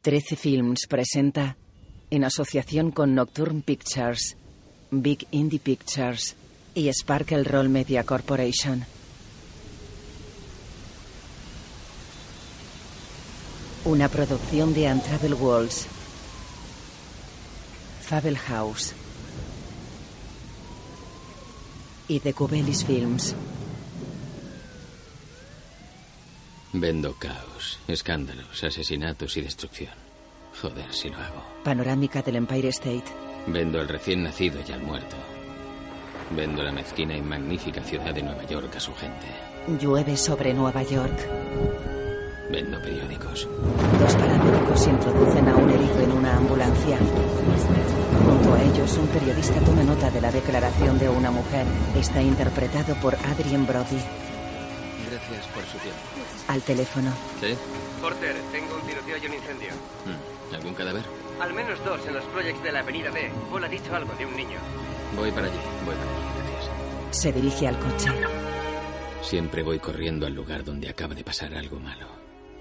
13 Films presenta, en asociación con Nocturne Pictures, Big Indie Pictures y Sparkle Roll Media Corporation. Una producción de Untravel Walls. Fable House. Y de Cubelis Films. Vendo caos, escándalos, asesinatos y destrucción. Joder, si lo hago. Panorámica del Empire State. Vendo al recién nacido y al muerto. Vendo la mezquina y magnífica ciudad de Nueva York a su gente. Llueve sobre Nueva York. Vendo periódicos. Dos paramédicos introducen a un herido en una ambulancia. Junto a ellos, un periodista toma nota de la declaración de una mujer. Está interpretado por Adrien Brody. Gracias por su tiempo. Al teléfono. ¿Sí? Porter, tengo un tiroteo y un incendio. Mm, ¿Algún cadáver? Al menos dos en los projects de la avenida B. Paul ha dicho algo de un niño. Voy para allí, voy para allí, gracias. Se dirige al coche. Siempre voy corriendo al lugar donde acaba de pasar algo malo.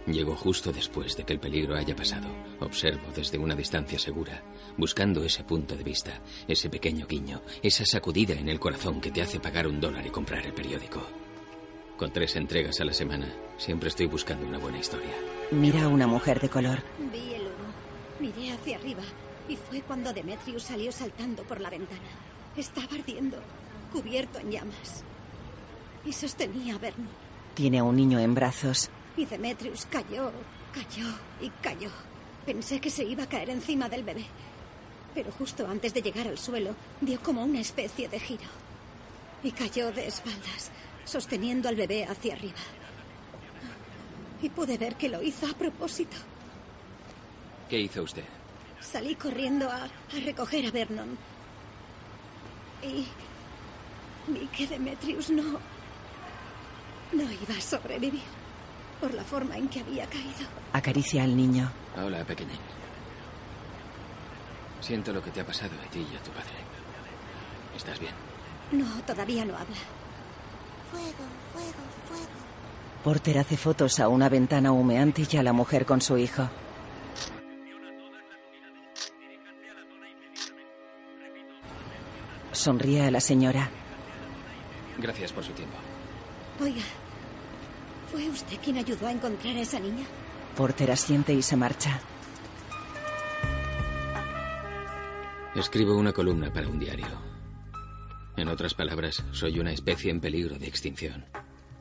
Llego justo después de que el peligro haya pasado. Observo desde una distancia segura, buscando ese punto de vista, ese pequeño guiño, esa sacudida en el corazón que te hace pagar un dólar y comprar el periódico. Con tres entregas a la semana, siempre estoy buscando una buena historia. Mira a una mujer de color. Vi el humo. Miré hacia arriba y fue cuando Demetrius salió saltando por la ventana. Estaba ardiendo, cubierto en llamas. Y sostenía a Vernon. Tiene a un niño en brazos. Y Demetrius cayó, cayó y cayó. Pensé que se iba a caer encima del bebé. Pero justo antes de llegar al suelo, dio como una especie de giro. Y cayó de espaldas, sosteniendo al bebé hacia arriba. Y pude ver que lo hizo a propósito. ¿Qué hizo usted? Salí corriendo a, a recoger a Vernon. Y vi que Demetrius no... no iba a sobrevivir por la forma en que había caído. Acaricia al niño. Hola, pequeñín. Siento lo que te ha pasado a ti y a tu padre. ¿Estás bien? No, todavía no habla. Fuego, fuego, fuego. Porter hace fotos a una ventana humeante y a la mujer con su hijo. Sonríe a la señora. Gracias por su tiempo. Oiga, ¿fue usted quien ayudó a encontrar a esa niña? Porter asiente y se marcha. Escribo una columna para un diario. En otras palabras, soy una especie en peligro de extinción.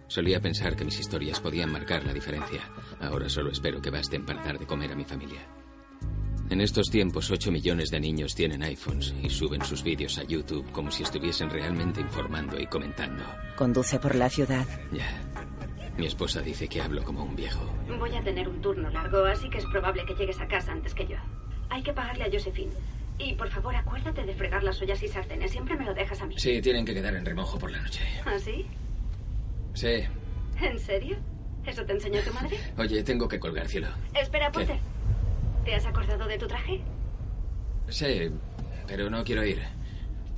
Solía pensar que mis historias podían marcar la diferencia. Ahora solo espero que basten para dar de comer a mi familia. En estos tiempos, 8 millones de niños tienen iPhones y suben sus vídeos a YouTube como si estuviesen realmente informando y comentando. Conduce por la ciudad. Ya. Mi esposa dice que hablo como un viejo. Voy a tener un turno largo, así que es probable que llegues a casa antes que yo. Hay que pagarle a Josephine. Y por favor, acuérdate de fregar las ollas y sartenes. Siempre me lo dejas a mí. Sí, tienen que quedar en remojo por la noche. ¿Ah, sí? Sí. ¿En serio? ¿Eso te enseñó tu madre? Oye, tengo que colgar, cielo. Espera, ¿Qué? Potter. ¿Te has acordado de tu traje? Sí, pero no quiero ir.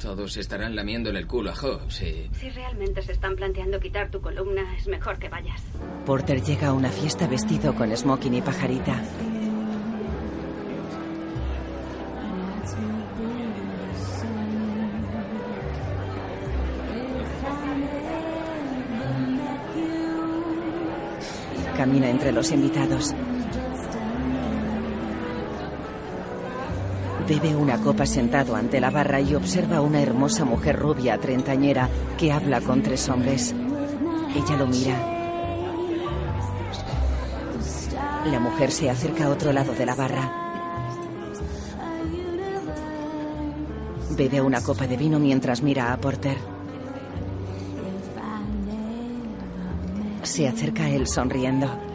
Todos estarán lamiendo en el culo a Job, sí. Si realmente se están planteando quitar tu columna, es mejor que vayas. Porter llega a una fiesta vestido con smoking y pajarita. Entre los invitados. Bebe una copa sentado ante la barra y observa a una hermosa mujer rubia treintañera que habla con tres hombres. Ella lo mira. La mujer se acerca a otro lado de la barra. Bebe una copa de vino mientras mira a Porter. Se acerca a él sonriendo.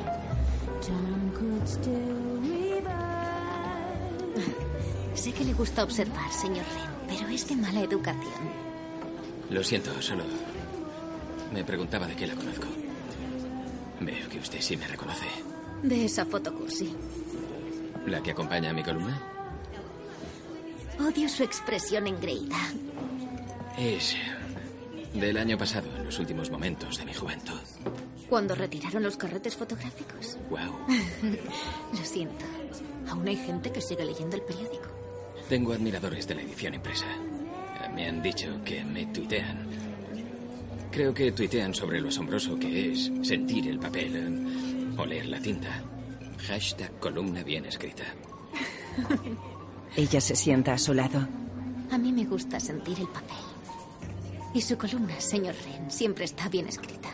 Que le gusta observar, señor Ren, pero es de mala educación. Lo siento, solo me preguntaba de qué la conozco. Veo que usted sí me reconoce. De esa foto cursi. ¿La que acompaña a mi columna? Odio su expresión engreída. Es del año pasado, en los últimos momentos de mi juventud. Cuando retiraron los carretes fotográficos. Wow. Lo siento. Aún hay gente que sigue leyendo el periódico. Tengo admiradores de la edición impresa. Me han dicho que me tuitean. Creo que tuitean sobre lo asombroso que es sentir el papel eh, o leer la tinta. Hashtag columna bien escrita. Ella se sienta a su lado. A mí me gusta sentir el papel. Y su columna, señor Ren, siempre está bien escrita.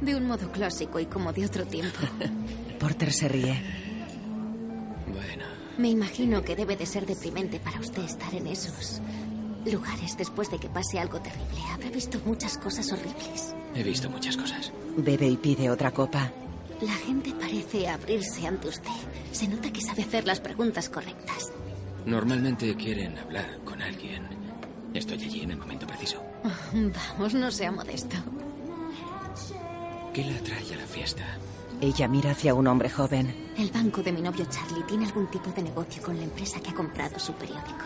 De un modo clásico y como de otro tiempo. Porter se ríe. Bueno, Me imagino que debe de ser deprimente para usted estar en esos lugares después de que pase algo terrible. Habrá visto muchas cosas horribles. he visto muchas cosas. Bebe y pide otra copa. La gente parece abrirse ante usted. Se nota que sabe hacer las preguntas correctas. Normalmente quieren hablar con alguien. Estoy allí en el momento preciso. Vamos, no sea modesto. ¿Qué la atrae a la fiesta? Ella mira hacia un hombre joven. El banco de mi novio Charlie tiene algún tipo de negocio con la empresa que ha comprado su periódico.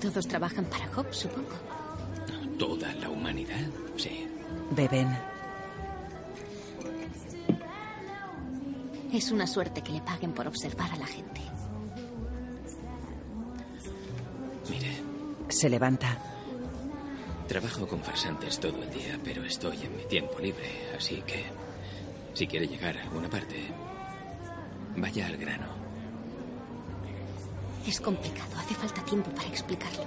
Todos trabajan para Hobbes, supongo. ¿Toda la humanidad? Sí. Beben. Es una suerte que le paguen por observar a la gente. Mire, Se levanta. trabajo con farsantes todo el día, pero estoy en mi tiempo libre, así que si quiere llegar a alguna parte, vaya al grano. Es complicado, hace falta tiempo para explicarlo.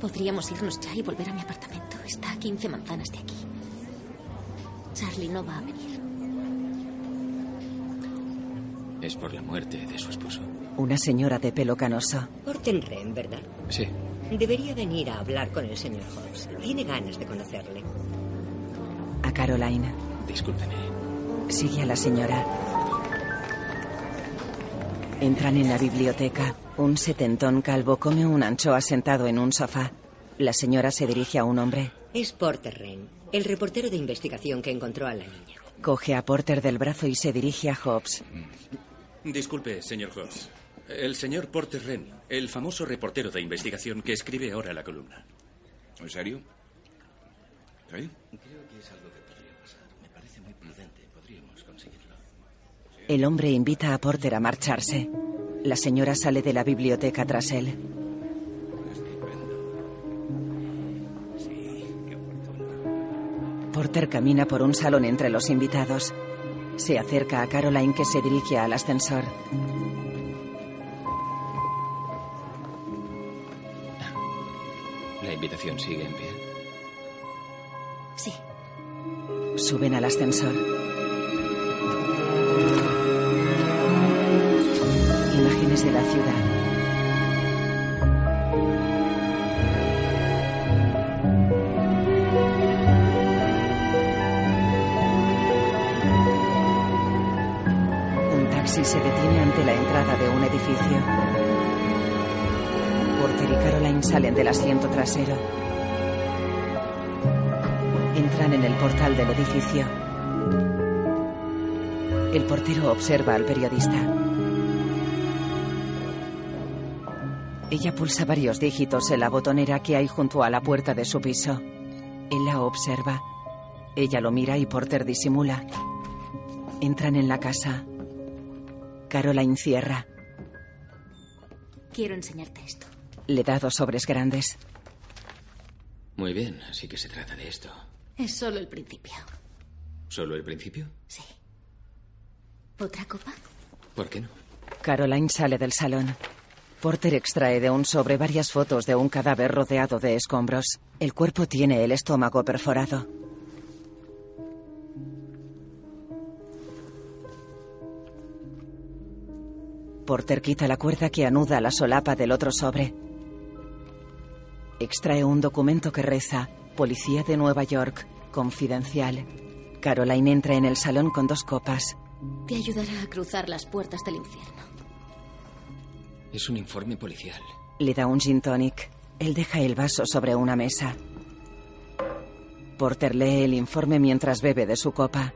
Podríamos irnos ya y volver a mi apartamento. Está a 15 manzanas de aquí. Charlie no va a venir. Es por la muerte de su esposo. Una señora de pelo canoso. Porten Ren, ¿verdad? Sí. Debería venir a hablar con el señor Hobbs. Tiene ganas de conocerle. A Caroline. Discúlpeme. Sigue a la señora. Entran en la biblioteca. Un setentón calvo come un anchoa sentado en un sofá. La señora se dirige a un hombre. Es Porter Ren, el reportero de investigación que encontró a la niña. Coge a Porter del brazo y se dirige a Hobbs. Disculpe, señor Hobbs. El señor Porter Ren, el famoso reportero de investigación que escribe ahora la columna. ¿En serio? ¿Sí? El hombre invita a Porter a marcharse. La señora sale de la biblioteca tras él. Porter camina por un salón entre los invitados. Se acerca a Caroline que se dirige al ascensor. ¿La invitación sigue en pie? Sí. Suben al ascensor. Imágenes de la ciudad. Un taxi se detiene ante la entrada de un edificio. Porter y Caroline salen del asiento trasero. Entran en el portal del edificio. El portero observa al periodista. Ella pulsa varios dígitos en la botonera que hay junto a la puerta de su piso. Él la observa. Ella lo mira y Porter disimula. Entran en la casa. Caroline cierra. Quiero enseñarte esto. Le da dos sobres grandes. Muy bien, así que se trata de esto. Es solo el principio. ¿Solo el principio? Sí. ¿Otra copa? ¿Por qué no? Caroline sale del salón. Porter extrae de un sobre varias fotos de un cadáver rodeado de escombros. El cuerpo tiene el estómago perforado. Porter quita la cuerda que anuda la solapa del otro sobre. Extrae un documento que reza Policía de Nueva York, confidencial. Caroline entra en el salón con dos copas. Te ayudará a cruzar las puertas del infierno. Es un informe policial. Le da un gin tonic. Él deja el vaso sobre una mesa. Porter lee el informe mientras bebe de su copa.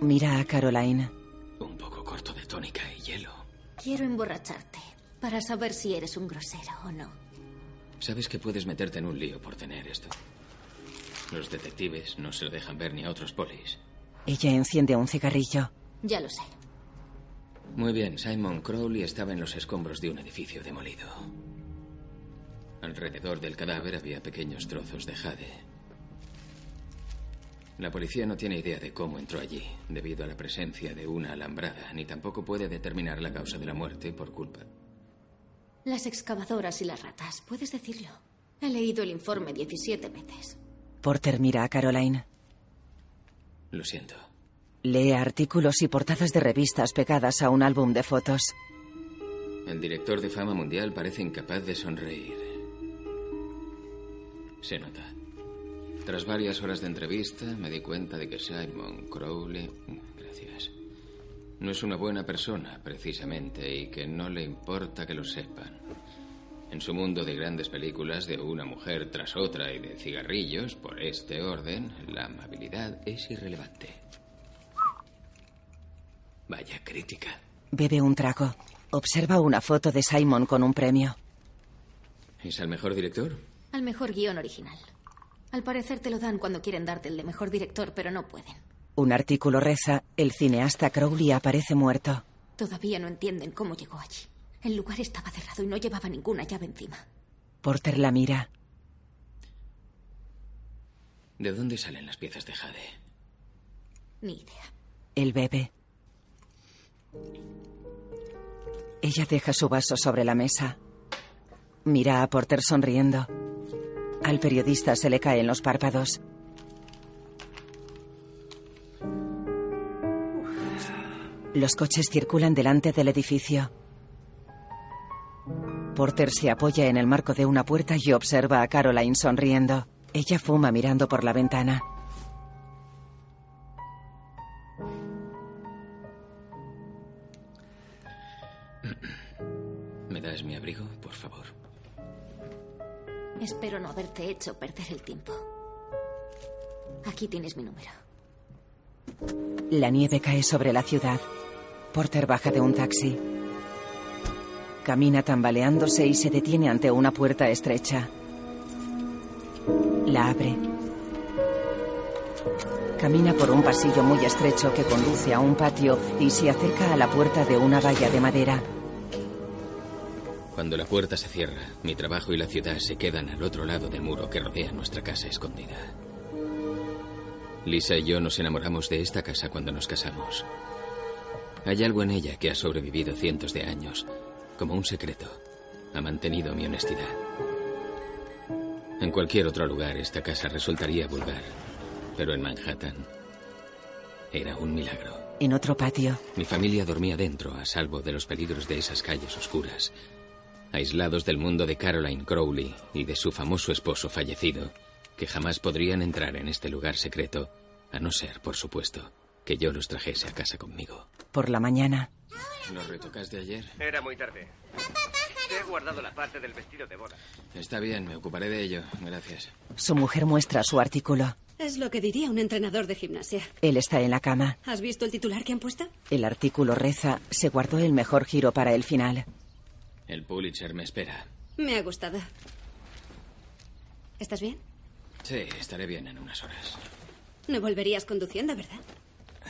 Mira a Caroline. Un poco corto de tónica y hielo. Quiero emborracharte para saber si eres un grosero o no. Sabes que puedes meterte en un lío por tener esto. Los detectives no se lo dejan ver ni a otros polis. Ella enciende un cigarrillo. Ya lo sé. Muy bien, Simon Crowley estaba en los escombros de un edificio demolido. Alrededor del cadáver había pequeños trozos de jade. La policía no tiene idea de cómo entró allí, debido a la presencia de una alambrada, ni tampoco puede determinar la causa de la muerte por culpa. Las excavadoras y las ratas, puedes decirlo. He leído el informe 17 veces. Porter mira a Caroline. Lo siento. Lee artículos y portadas de revistas pegadas a un álbum de fotos. El director de fama mundial parece incapaz de sonreír. Se nota. Tras varias horas de entrevista, me di cuenta de que Simon Crowley. Gracias. No es una buena persona, precisamente, y que no le importa que lo sepan. En su mundo de grandes películas de una mujer tras otra y de cigarrillos, por este orden, la amabilidad es irrelevante. Vaya crítica. Bebe un trago. Observa una foto de Simon con un premio. ¿Es el mejor director? Al mejor guion original. Al parecer te lo dan cuando quieren darte el de mejor director, pero no pueden. Un artículo reza, el cineasta Crowley aparece muerto. Todavía no entienden cómo llegó allí. El lugar estaba cerrado y no llevaba ninguna llave encima. Porter la mira. ¿De dónde salen las piezas de jade? Ni idea. Él bebe. Ella deja su vaso sobre la mesa. Mira a Porter sonriendo. Al periodista se le caen los párpados. Los coches circulan delante del edificio. Porter se apoya en el marco de una puerta y observa a Caroline sonriendo. Ella fuma mirando por la ventana. ¿Me das mi abrigo, por favor? Espero no haberte hecho perder el tiempo. Aquí tienes mi número. La nieve cae sobre la ciudad. Porter baja de un taxi. Camina tambaleándose y se detiene ante una puerta estrecha. La abre. Camina por un pasillo muy estrecho que conduce a un patio y se acerca a la puerta de una valla de madera. Cuando la puerta se cierra, mi trabajo y la ciudad se quedan al otro lado del muro que rodea nuestra casa escondida. Lisa y yo nos enamoramos de esta casa cuando nos casamos. Hay algo en ella que ha sobrevivido cientos de años, como un secreto. Ha mantenido mi honestidad. En cualquier otro lugar esta casa resultaría vulgar, pero en Manhattan era un milagro. En otro patio, Mi familia dormía dentro, a salvo de los peligros de esas calles oscuras, aislados del mundo de Caroline Crowley y de su famoso esposo fallecido, que jamás podrían entrar en este lugar secreto, a no ser, por supuesto, que yo los trajese a casa conmigo. por la mañana, ¿Los retocaste ayer? Era muy tarde. Te he guardado la parte del vestido de boda. Está bien, me ocuparé de ello. Gracias. su mujer muestra su artículo. Es lo que diría un entrenador de gimnasia. Él está en la cama. ¿Has visto el titular que han puesto? El artículo reza, se guardó el mejor giro para el final. El Pulitzer me espera. Me ha gustado. ¿Estás bien? Sí, estaré bien en unas horas. No volverías conduciendo, ¿verdad?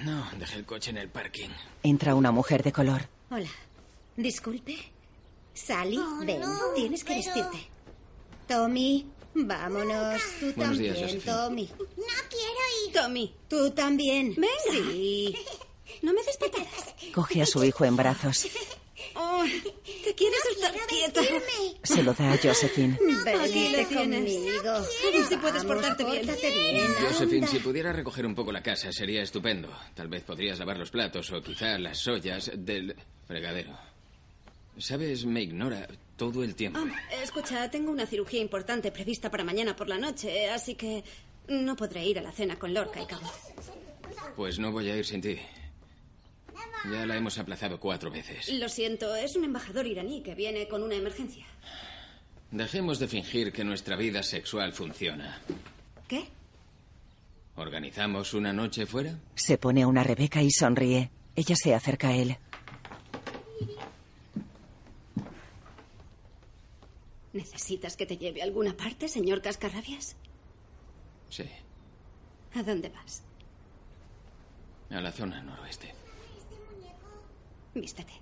No, dejé el coche en el parking. Entra una mujer de color. Hola. Disculpe. Sally, Oh, ven. no, Tienes que pero- vestirte. Tommy, vámonos. Tú Buenos días, también, Josephine. Tommy. No quiero ir. Tommy, Tú también. Venga. Sí. no me des patadas. Coge a su hijo en brazos. Oh, ¿Te quieres estar quieta? Se lo da a Josephine. Aquí lo Vente tienes. conmigo. A ver si puedes Vamos, portarte bien. Josephine, anda. si pudiera recoger un poco la casa sería estupendo. Tal vez podrías lavar los platos o quizá las ollas del fregadero. Sabes, me ignora todo el tiempo. Ah, escucha, tengo una cirugía importante prevista para mañana por la noche, así que no podré ir a la cena con Lorca y Cabo. Pues no voy a ir sin ti. Ya la hemos aplazado cuatro veces. Lo siento, es un embajador iraní que viene con una emergencia. Dejemos de fingir que nuestra vida sexual funciona. ¿Qué? ¿Organizamos una noche fuera? Se pone una Rebeca y sonríe. Ella se acerca a él. ¿Necesitas que te lleve a alguna parte, señor Cascarrabias? Sí. ¿A dónde vas? A la zona noroeste. Vístete.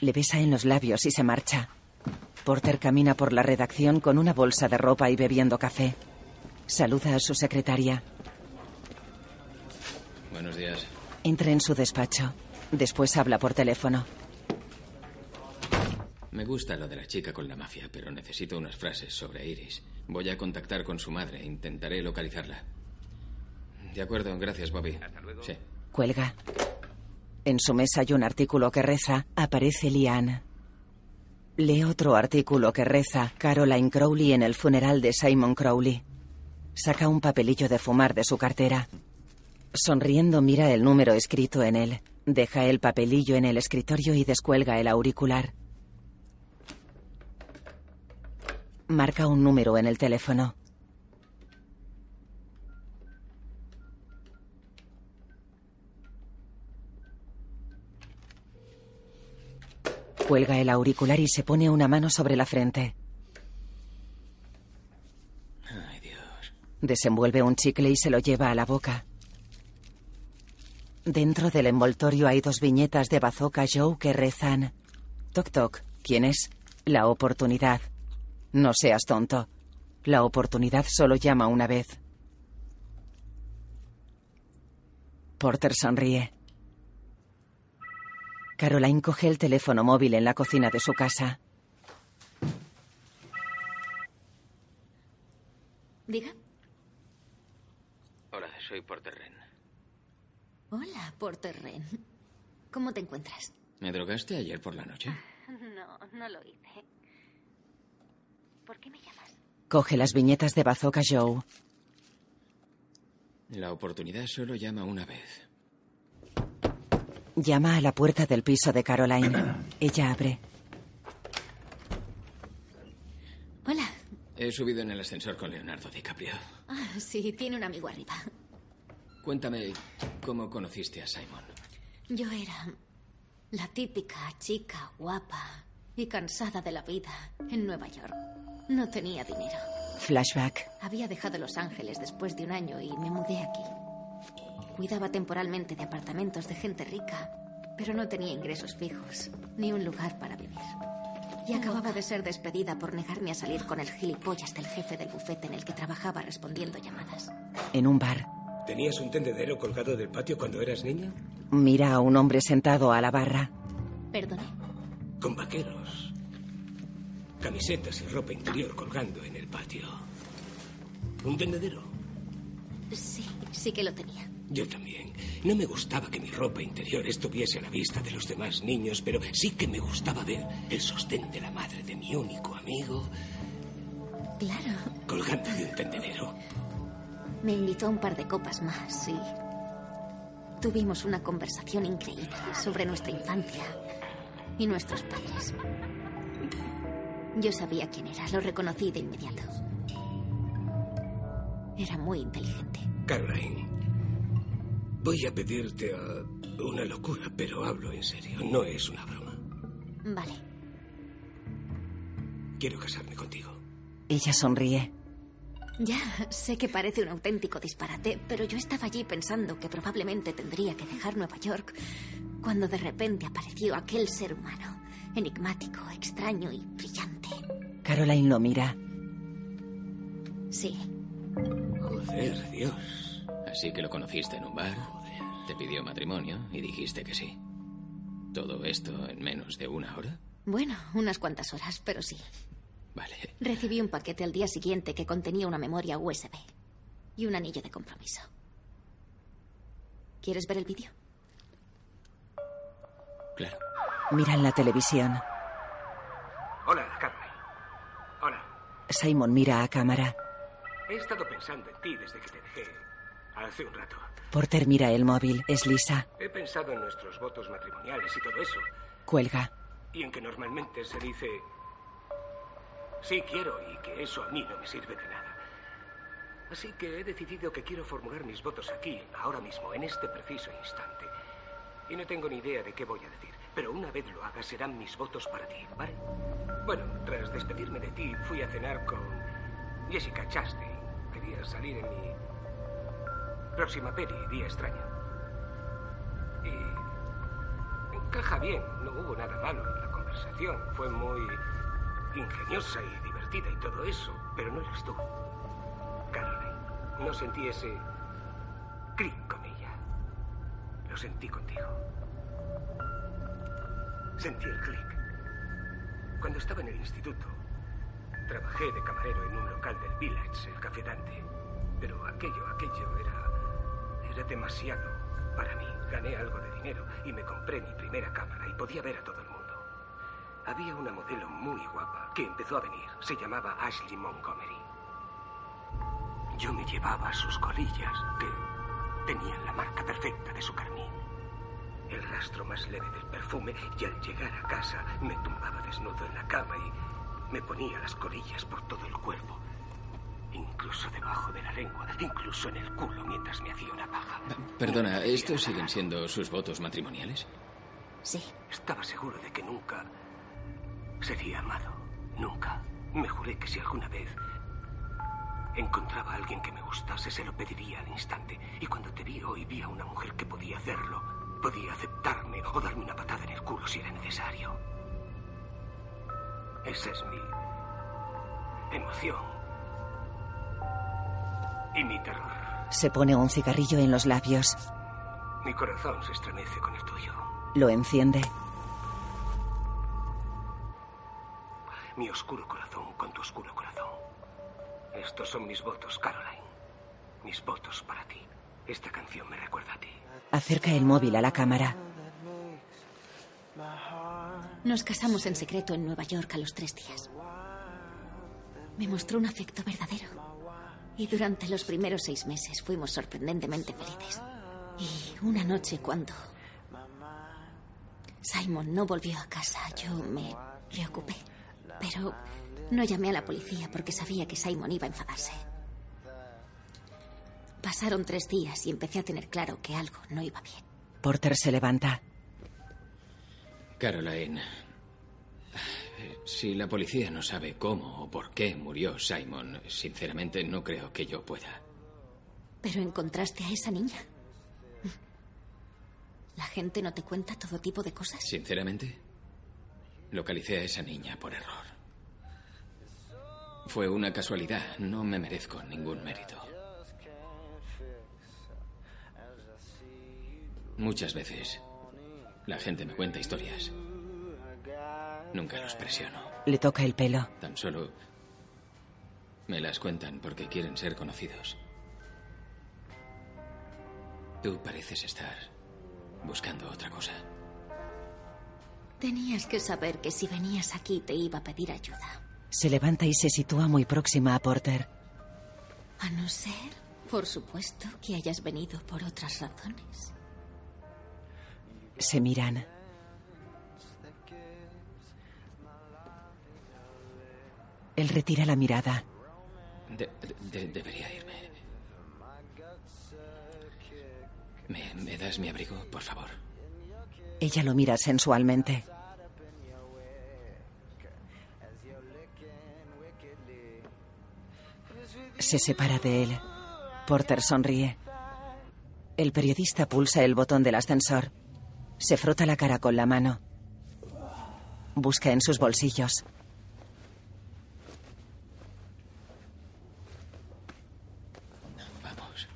Le besa en los labios y se marcha. Porter camina por la redacción con una bolsa de ropa y bebiendo café. Saluda a su secretaria. Buenos días. Entra en su despacho. Después habla por teléfono. Me gusta lo de la chica con la mafia, pero necesito unas frases sobre Iris. Voy a contactar con su madre. Intentaré localizarla. De acuerdo, gracias, Bobby. Sí. Cuelga. En su mesa hay un artículo que reza, aparece Liane. Lee otro artículo que reza, Caroline Crowley en el funeral de Simon Crowley. Saca un papelillo de fumar de su cartera. Sonriendo mira el número escrito en él. Deja el papelillo en el escritorio y descuelga el auricular. Marca un número en el teléfono. Cuelga el auricular y se pone una mano sobre la frente. Ay, Dios. Desenvuelve un chicle y se lo lleva a la boca. Dentro del envoltorio hay dos viñetas de Bazooka Joe que rezan. Toc toc. ¿Quién es? La oportunidad. No seas tonto. La oportunidad solo llama una vez. Porter sonríe. Caroline coge el teléfono móvil en la cocina de su casa. Diga. Hola, soy Porter Ren. Hola, Porter Ren. ¿Cómo te encuentras? ¿Me drogaste ayer por la noche? No, no lo hice. ¿Por qué me llamas? Coge las viñetas de Bazooka Joe. La oportunidad solo llama una vez. Llama a la puerta del piso de Caroline. Ella abre. Hola. He subido en el ascensor con Leonardo DiCaprio. Ah, sí, tiene un amigo arriba. Cuéntame cómo conociste a Simon. Yo era la típica chica guapa y cansada de la vida en Nueva York. No tenía dinero. Flashback. Había dejado Los Ángeles después de un año y me mudé aquí. Cuidaba temporalmente de apartamentos de gente rica, pero no tenía ingresos fijos, ni un lugar para vivir. Y acababa de ser despedida por negarme a salir con el gilipollas del jefe del bufete en el que trabajaba respondiendo llamadas. En un bar. ¿Tenías un tendedero colgado del patio cuando eras niña? Mira a un hombre sentado a la barra. Perdone. Con vaqueros. Camisetas y ropa interior colgando en el patio. ¿Un tendedero? Sí, sí que lo tenía. Yo también. No me gustaba que mi ropa interior estuviese a la vista de los demás niños, pero sí que me gustaba ver el sostén de la madre de mi único amigo Claro. colgando de un tendedero. Me invitó a un par de copas más y tuvimos una conversación increíble sobre nuestra infancia y nuestros padres. Yo sabía quién era, lo reconocí de inmediato. Era muy inteligente. Caroline, voy a pedirte ah, una locura, pero hablo en serio. No es una broma. Vale. Quiero casarme contigo. Ella sonríe. Ya, sé que parece un auténtico disparate, pero yo estaba allí pensando que probablemente tendría que dejar Nueva York cuando de repente apareció aquel ser humano, enigmático, extraño y brillante. Caroline lo mira. Sí, Joder, Dios. Así que lo conociste en un bar, te pidió matrimonio y dijiste que sí. ¿Todo esto en menos de una hora? bueno, unas cuantas horas, pero sí. Vale. Recibí un paquete al día siguiente que contenía una memoria USB y un anillo de compromiso. ¿Quieres ver el vídeo? Claro. Miran la televisión. Hola, Caroline. Hola. Simon mira a cámara. He estado pensando en ti desde que te dejé hace un rato. Porter mira el móvil. Es Lisa. He pensado en nuestros votos matrimoniales y todo eso. Cuelga. Y en que normalmente se dice sí quiero y que eso a mí no me sirve de nada. Así que he decidido que quiero formular mis votos aquí, ahora mismo, en este preciso instante. Y no tengo ni idea de qué voy a decir, pero una vez lo haga serán mis votos para ti, ¿vale? Bueno, tras despedirme de ti, fui a cenar con Jessica Chastain. Quería salir en mi Próxima peli, Día Extraño. Y encaja bien, no hubo nada malo en la conversación. Fue muy ingeniosa y divertida y todo eso, pero no eres tú. Caroline, no sentí ese clic con ella. Lo sentí contigo. Sentí el clic. Cuando estaba en el instituto, trabajé de camarero en un local del Village, el Café. Pero aquello, aquello era. Era demasiado para mí. Gané algo de dinero y me compré mi primera cámara y podía ver a todo el mundo. Había una modelo muy guapa que empezó a venir. Se llamaba Ashley Montgomery. Yo me llevaba sus colillas, que tenían la marca perfecta de su carmín. El rastro más leve del perfume y al llegar a casa me tumbaba desnudo en la cama y me ponía las colillas por todo el cuerpo. Incluso debajo de la lengua, incluso en el culo mientras me hacía una paja. Perdona, ¿estos siguen siendo sus votos matrimoniales? Sí. Estaba seguro de que nunca sería amado. Nunca. Me juré que si alguna vez encontraba a alguien que me gustase, se lo pediría al instante. Y cuando te vi hoy, vi a una mujer que podía hacerlo. Podía aceptarme o darme una patada en el culo si era necesario. Esa es mi emoción. Y mi terror. Se pone un cigarrillo en los labios. Mi corazón se estremece con el tuyo. Lo enciende. Mi oscuro corazón con tu oscuro corazón. Estos son mis votos, Caroline. Mis votos para ti. Esta canción me recuerda a ti. Acerca el móvil a la cámara. Nos casamos en secreto en Nueva York a los tres días. Me mostró un afecto verdadero. Y durante los primeros seis meses fuimos sorprendentemente felices. Y una noche cuando Simon no volvió a casa, yo me preocupé. Pero no llamé a la policía porque sabía que Simon iba a enfadarse. Pasaron tres días y empecé a tener claro que algo no iba bien. Porter se levanta. Caroline, si la policía no sabe cómo o por qué murió Simon, sinceramente no creo que yo pueda. Pero encontraste a esa niña. ¿La gente no te cuenta todo tipo de cosas? Sinceramente, localicé a esa niña por error. Fue una casualidad, no me merezco ningún mérito. Muchas veces la gente me cuenta historias. Nunca los presiono. Le toca el pelo. Tan solo me las cuentan porque quieren ser conocidos. Tú pareces estar buscando otra cosa. Tenías que saber que si venías aquí te iba a pedir ayuda. Se levanta y se sitúa muy próxima a Porter. A no ser, por supuesto, que hayas venido por otras razones. Se miran. Él retira la mirada. De- de- debería irme. ¿Me, ¿Me das mi abrigo, por favor? Ella lo mira sensualmente. Se separa de él. Porter sonríe. El periodista pulsa el botón del ascensor. Se frota la cara con la mano. Busca en sus bolsillos. Vamos.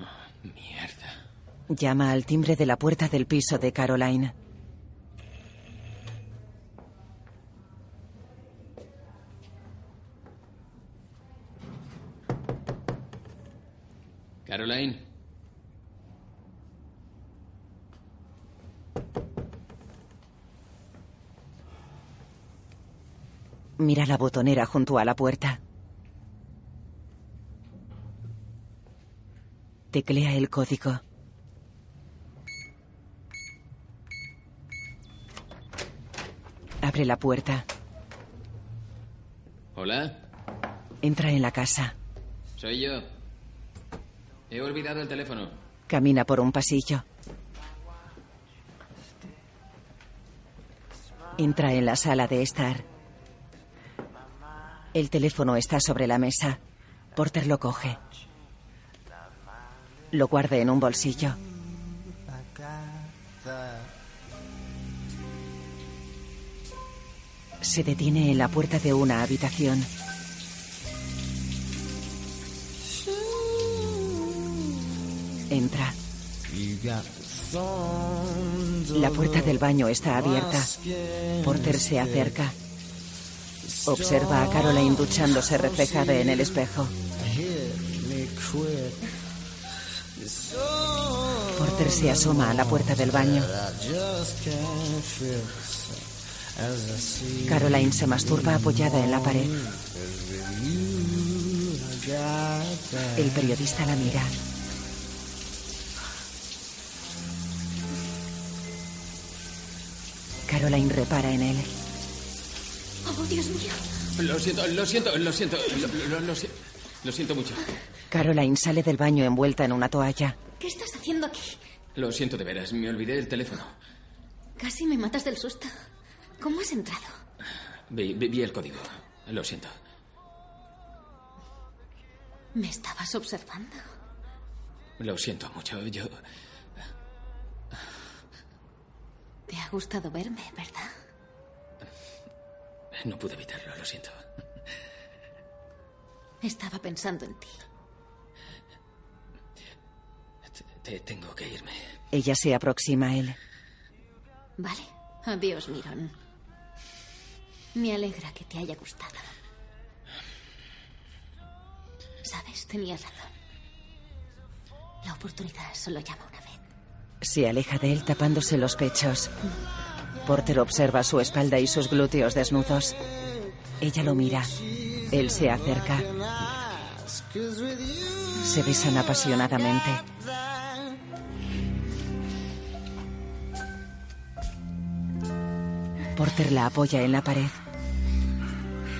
Ah, mierda. Llama al timbre de la puerta del piso de Caroline. Caroline. Mira la botonera junto a la puerta. Teclea el código. Abre la puerta. Hola, Entra en la casa. soy yo. He olvidado el teléfono. Camina por un pasillo. Entra en la sala de estar. El teléfono está sobre la mesa. Porter lo coge. Lo guarda en un bolsillo. Se detiene en la puerta de una habitación. Entra. La puerta del baño está abierta. Porter se acerca. Observa a Caroline duchándose reflejada en el espejo. Porter se asoma a la puerta del baño. Caroline se masturba apoyada en la pared. El periodista la mira. Caroline repara en él. Oh, Dios mío. Lo siento, lo siento, lo siento. Lo, lo- lo si- lo siento mucho. Caroline sale del baño envuelta en una toalla. ¿Qué estás haciendo aquí? Lo siento de veras, me olvidé el teléfono. Casi me matas del susto. ¿Cómo has entrado? Vi, vi- vi el código. Lo siento. ¿Me estabas observando? Lo siento mucho. Yo. Te ha gustado verme, ¿verdad? No pude evitarlo, lo siento. Estaba pensando en ti. Te- tengo que irme. Ella se aproxima a él. Vale. Adiós, Miron. Me alegra que te haya gustado. Sabes, tenías razón. La oportunidad solo llama una vez. Se aleja de él tapándose los pechos. Porter observa su espalda y sus glúteos desnudos. Ella lo mira. Él se acerca. Se besan apasionadamente. Porter la apoya en la pared.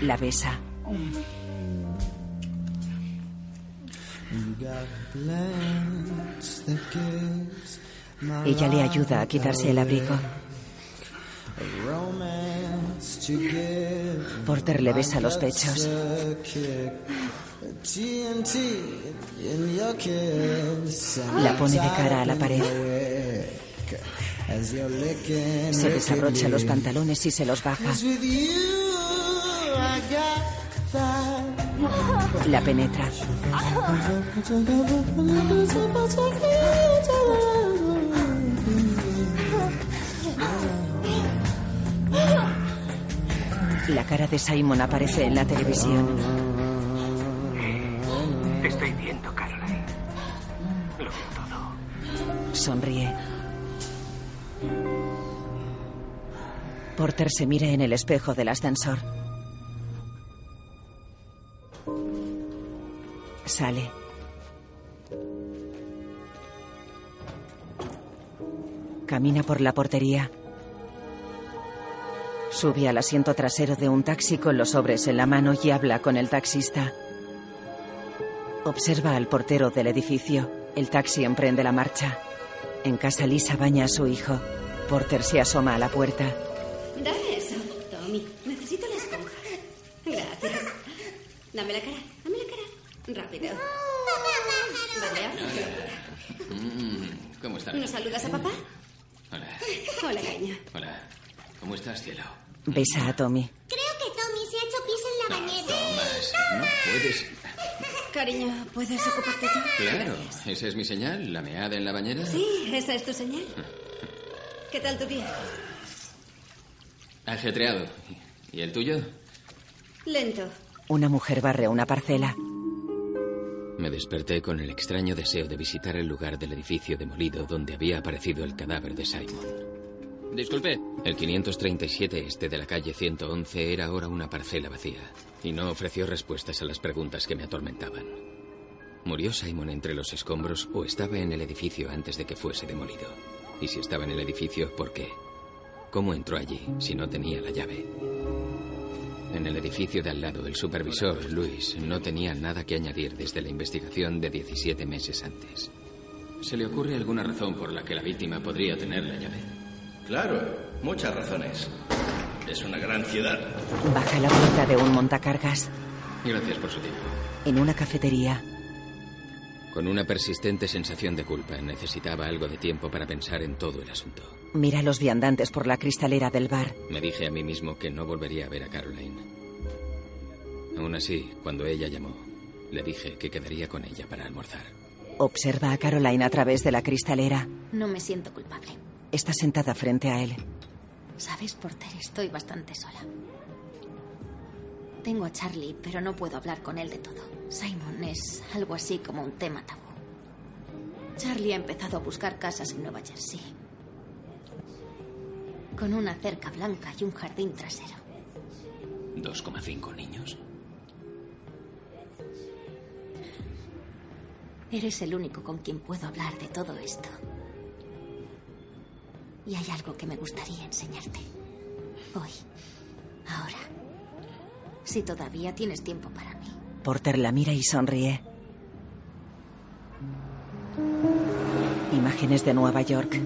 La besa. Ella le ayuda a quitarse el abrigo. Porter le besa los pechos. La pone de cara a la pared. Se desabrocha los pantalones y se los baja. La penetra. La cara de Simon aparece en la televisión. Te estoy viendo, Caroline. Lo veo todo. Sonríe. Porter se mira en el espejo del ascensor. Sale. Camina por la portería. Sube al asiento trasero de un taxi con los sobres en la mano y habla con el taxista. Observa al portero del edificio. El taxi emprende la marcha. En casa Lisa baña a su hijo. Porter se asoma a la puerta. Dame eso, Tommy. Necesito la esponja. Gracias. Dame la cara. Rápido. Vale, ahora. Mm, ¿Cómo estás? ¿Nos saludas a papá? Hola. Hola, cariño. Hola. ¿Cómo estás, cielo? Besa a Tommy. Creo que Tommy se ha hecho pis en la bañera. Tomás, no puedes. Cariño, ¿puedes ocuparte tú? Claro, esa es mi señal, la meada en la bañera. Sí, esa es tu señal. ¿Qué tal tu día? Ajetreado. ¿Y el tuyo? Lento. Una mujer barre una parcela. Me desperté con el extraño deseo de visitar el lugar del edificio demolido donde había aparecido el cadáver de Simon. Disculpe. El 537 este de la calle 111 era ahora una parcela vacía y no ofreció respuestas a las preguntas que me atormentaban. ¿Murió Simon entre los escombros o estaba en el edificio antes de que fuese demolido? Y si estaba en el edificio, ¿por qué? ¿Cómo entró allí si no tenía la llave? En el edificio de al lado, el supervisor, Luis, no tenía nada que añadir desde la investigación de 17 meses antes. ¿Se le ocurre alguna razón por la que la víctima podría tener la llave? Claro, muchas razones. Es una gran ciudad. Baja la puerta de un montacargas. Gracias por su tiempo. En una cafetería, Con una persistente sensación de culpa, necesitaba algo de tiempo para pensar en todo el asunto. Mira a los viandantes por la cristalera del bar. Me dije a mí mismo que no volvería a ver a Caroline. Aún así, cuando ella llamó, le dije que quedaría con ella para almorzar. Observa a Caroline a través de la cristalera. No me siento culpable. Está sentada frente a él. ¿Sabes, Porter? Estoy bastante sola. Tengo a Charlie, pero no puedo hablar con él de todo. Simon es algo así como un tema tabú. Charlie ha empezado a buscar casas en Nueva Jersey. Con una cerca blanca y un jardín trasero. 2,5 niños. Eres el único con quien puedo hablar de todo esto. Y hay algo que me gustaría enseñarte. Hoy. Ahora. Si todavía tienes tiempo para mí. Porter la mira y sonríe. Imágenes de Nueva York.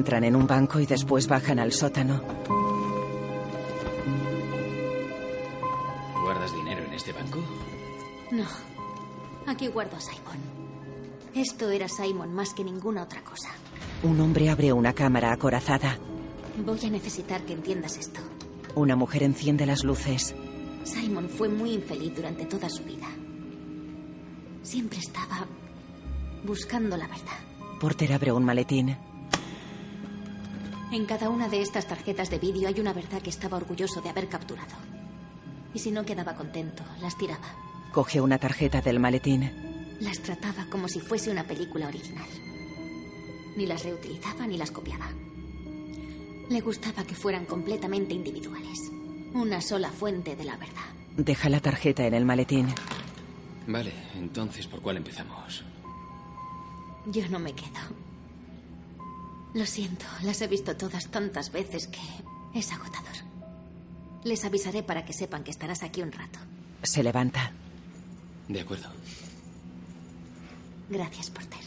Entran en un banco y después bajan al sótano. ¿Guardas dinero en este banco? No. Aquí guardo a Simon. Esto era Simon más que ninguna otra cosa. Un hombre abre una cámara acorazada. Voy a necesitar que entiendas esto. Una mujer enciende las luces. Simon fue muy infeliz durante toda su vida. Siempre estaba buscando la verdad. Porter abre un maletín. En cada una de estas tarjetas de vídeo hay una verdad que estaba orgulloso de haber capturado. Y si no quedaba contento, las tiraba. Coge una tarjeta del maletín. Las trataba como si fuese una película original. Ni las reutilizaba ni las copiaba. Le gustaba que fueran completamente individuales. Una sola fuente de la verdad. Deja la tarjeta en el maletín. Vale, entonces, ¿por cuál empezamos? Yo no me quedo. Lo siento, las he visto todas tantas veces que es agotador. Les avisaré para que sepan que estarás aquí un rato. Se levanta. De acuerdo. Gracias, Porter.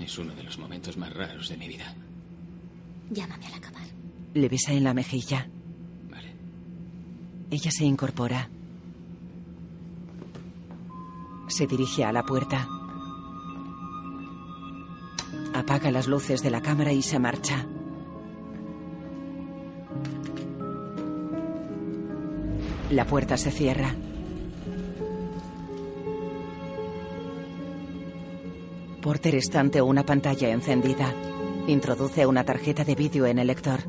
Es uno de los momentos más raros de mi vida. Llámame al acabar. Le besa en la mejilla. Vale. Ella se incorpora. Se dirige a la puerta. Apaga las luces de la cámara y se marcha. La puerta se cierra. Porter está ante una pantalla encendida. Introduce una tarjeta de vídeo en el lector.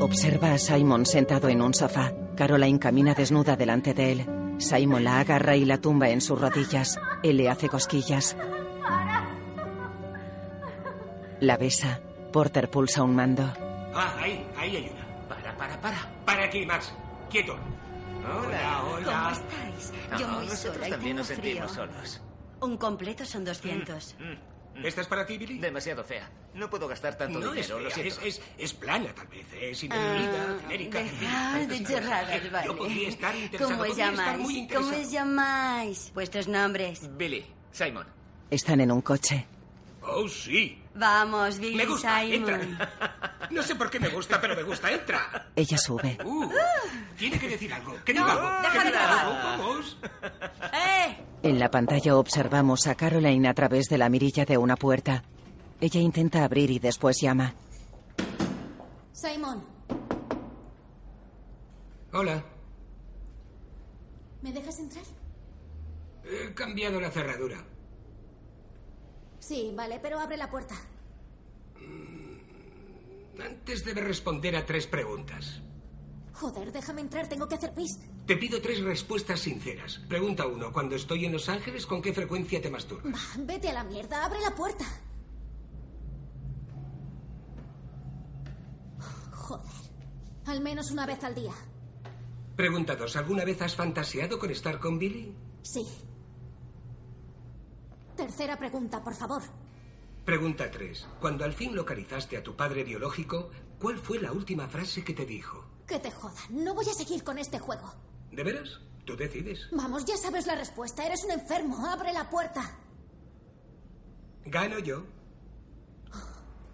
Observa a Simon sentado en un sofá. Caroline camina desnuda delante de él. Simon la agarra y la tumba en sus rodillas. Él le hace cosquillas. La besa. Porter pulsa un mando. Ah, ahí, ahí hay una. Para, para, para. Para aquí, Max. Quieto. Hola, hola. ¿Cómo estáis? Yo No, muy nosotros sola y también tengo nos sentimos frío. solos. Un completo son 200. ¿Esta es para ti, Billy? Demasiado fea. No puedo gastar tanto no dinero, es, lo fea, siento. es, es, es plana, tal vez. Es indefinida, Ah, genérica. dejad de chorradas, vale. Yo podría estar. ¿Cómo os llamáis? muy ¿Cómo os llamáis? Vuestros nombres. Billy, Simon. Están en un coche. Oh, sí. Vamos, Billy Me gusta, Simon. entra. No sé por qué me gusta, pero me gusta. Entra. Ella sube. Uh, tiene que decir algo. Que No, diga algo. deja que de diga grabar. algo. Vamos. ¡Eh! En la pantalla observamos a Caroline a través de la mirilla de una puerta. Ella intenta abrir y después llama. Simon, Hola. ¿me dejas entrar? He cambiado la cerradura. Sí, vale, pero abre la puerta. Antes debe responder a tres preguntas. Joder, déjame entrar, tengo que hacer pis. Te pido tres respuestas sinceras. Pregunta uno. Cuando estoy en Los Ángeles, ¿con qué frecuencia te masturbas? Bah, vete a la mierda, abre la puerta. Joder. Al menos una vez al día. Pregunta dos. ¿Alguna vez has fantaseado con estar con Billy? Sí. Tercera pregunta, por favor. Pregunta tres. Cuando al fin localizaste a tu padre biológico, ¿cuál fue la última frase que te dijo? Que te jodan. No voy a seguir con este juego. ¿De veras? Tú decides. Vamos, ya sabes la respuesta. Eres un enfermo. Abre la puerta. Gano yo.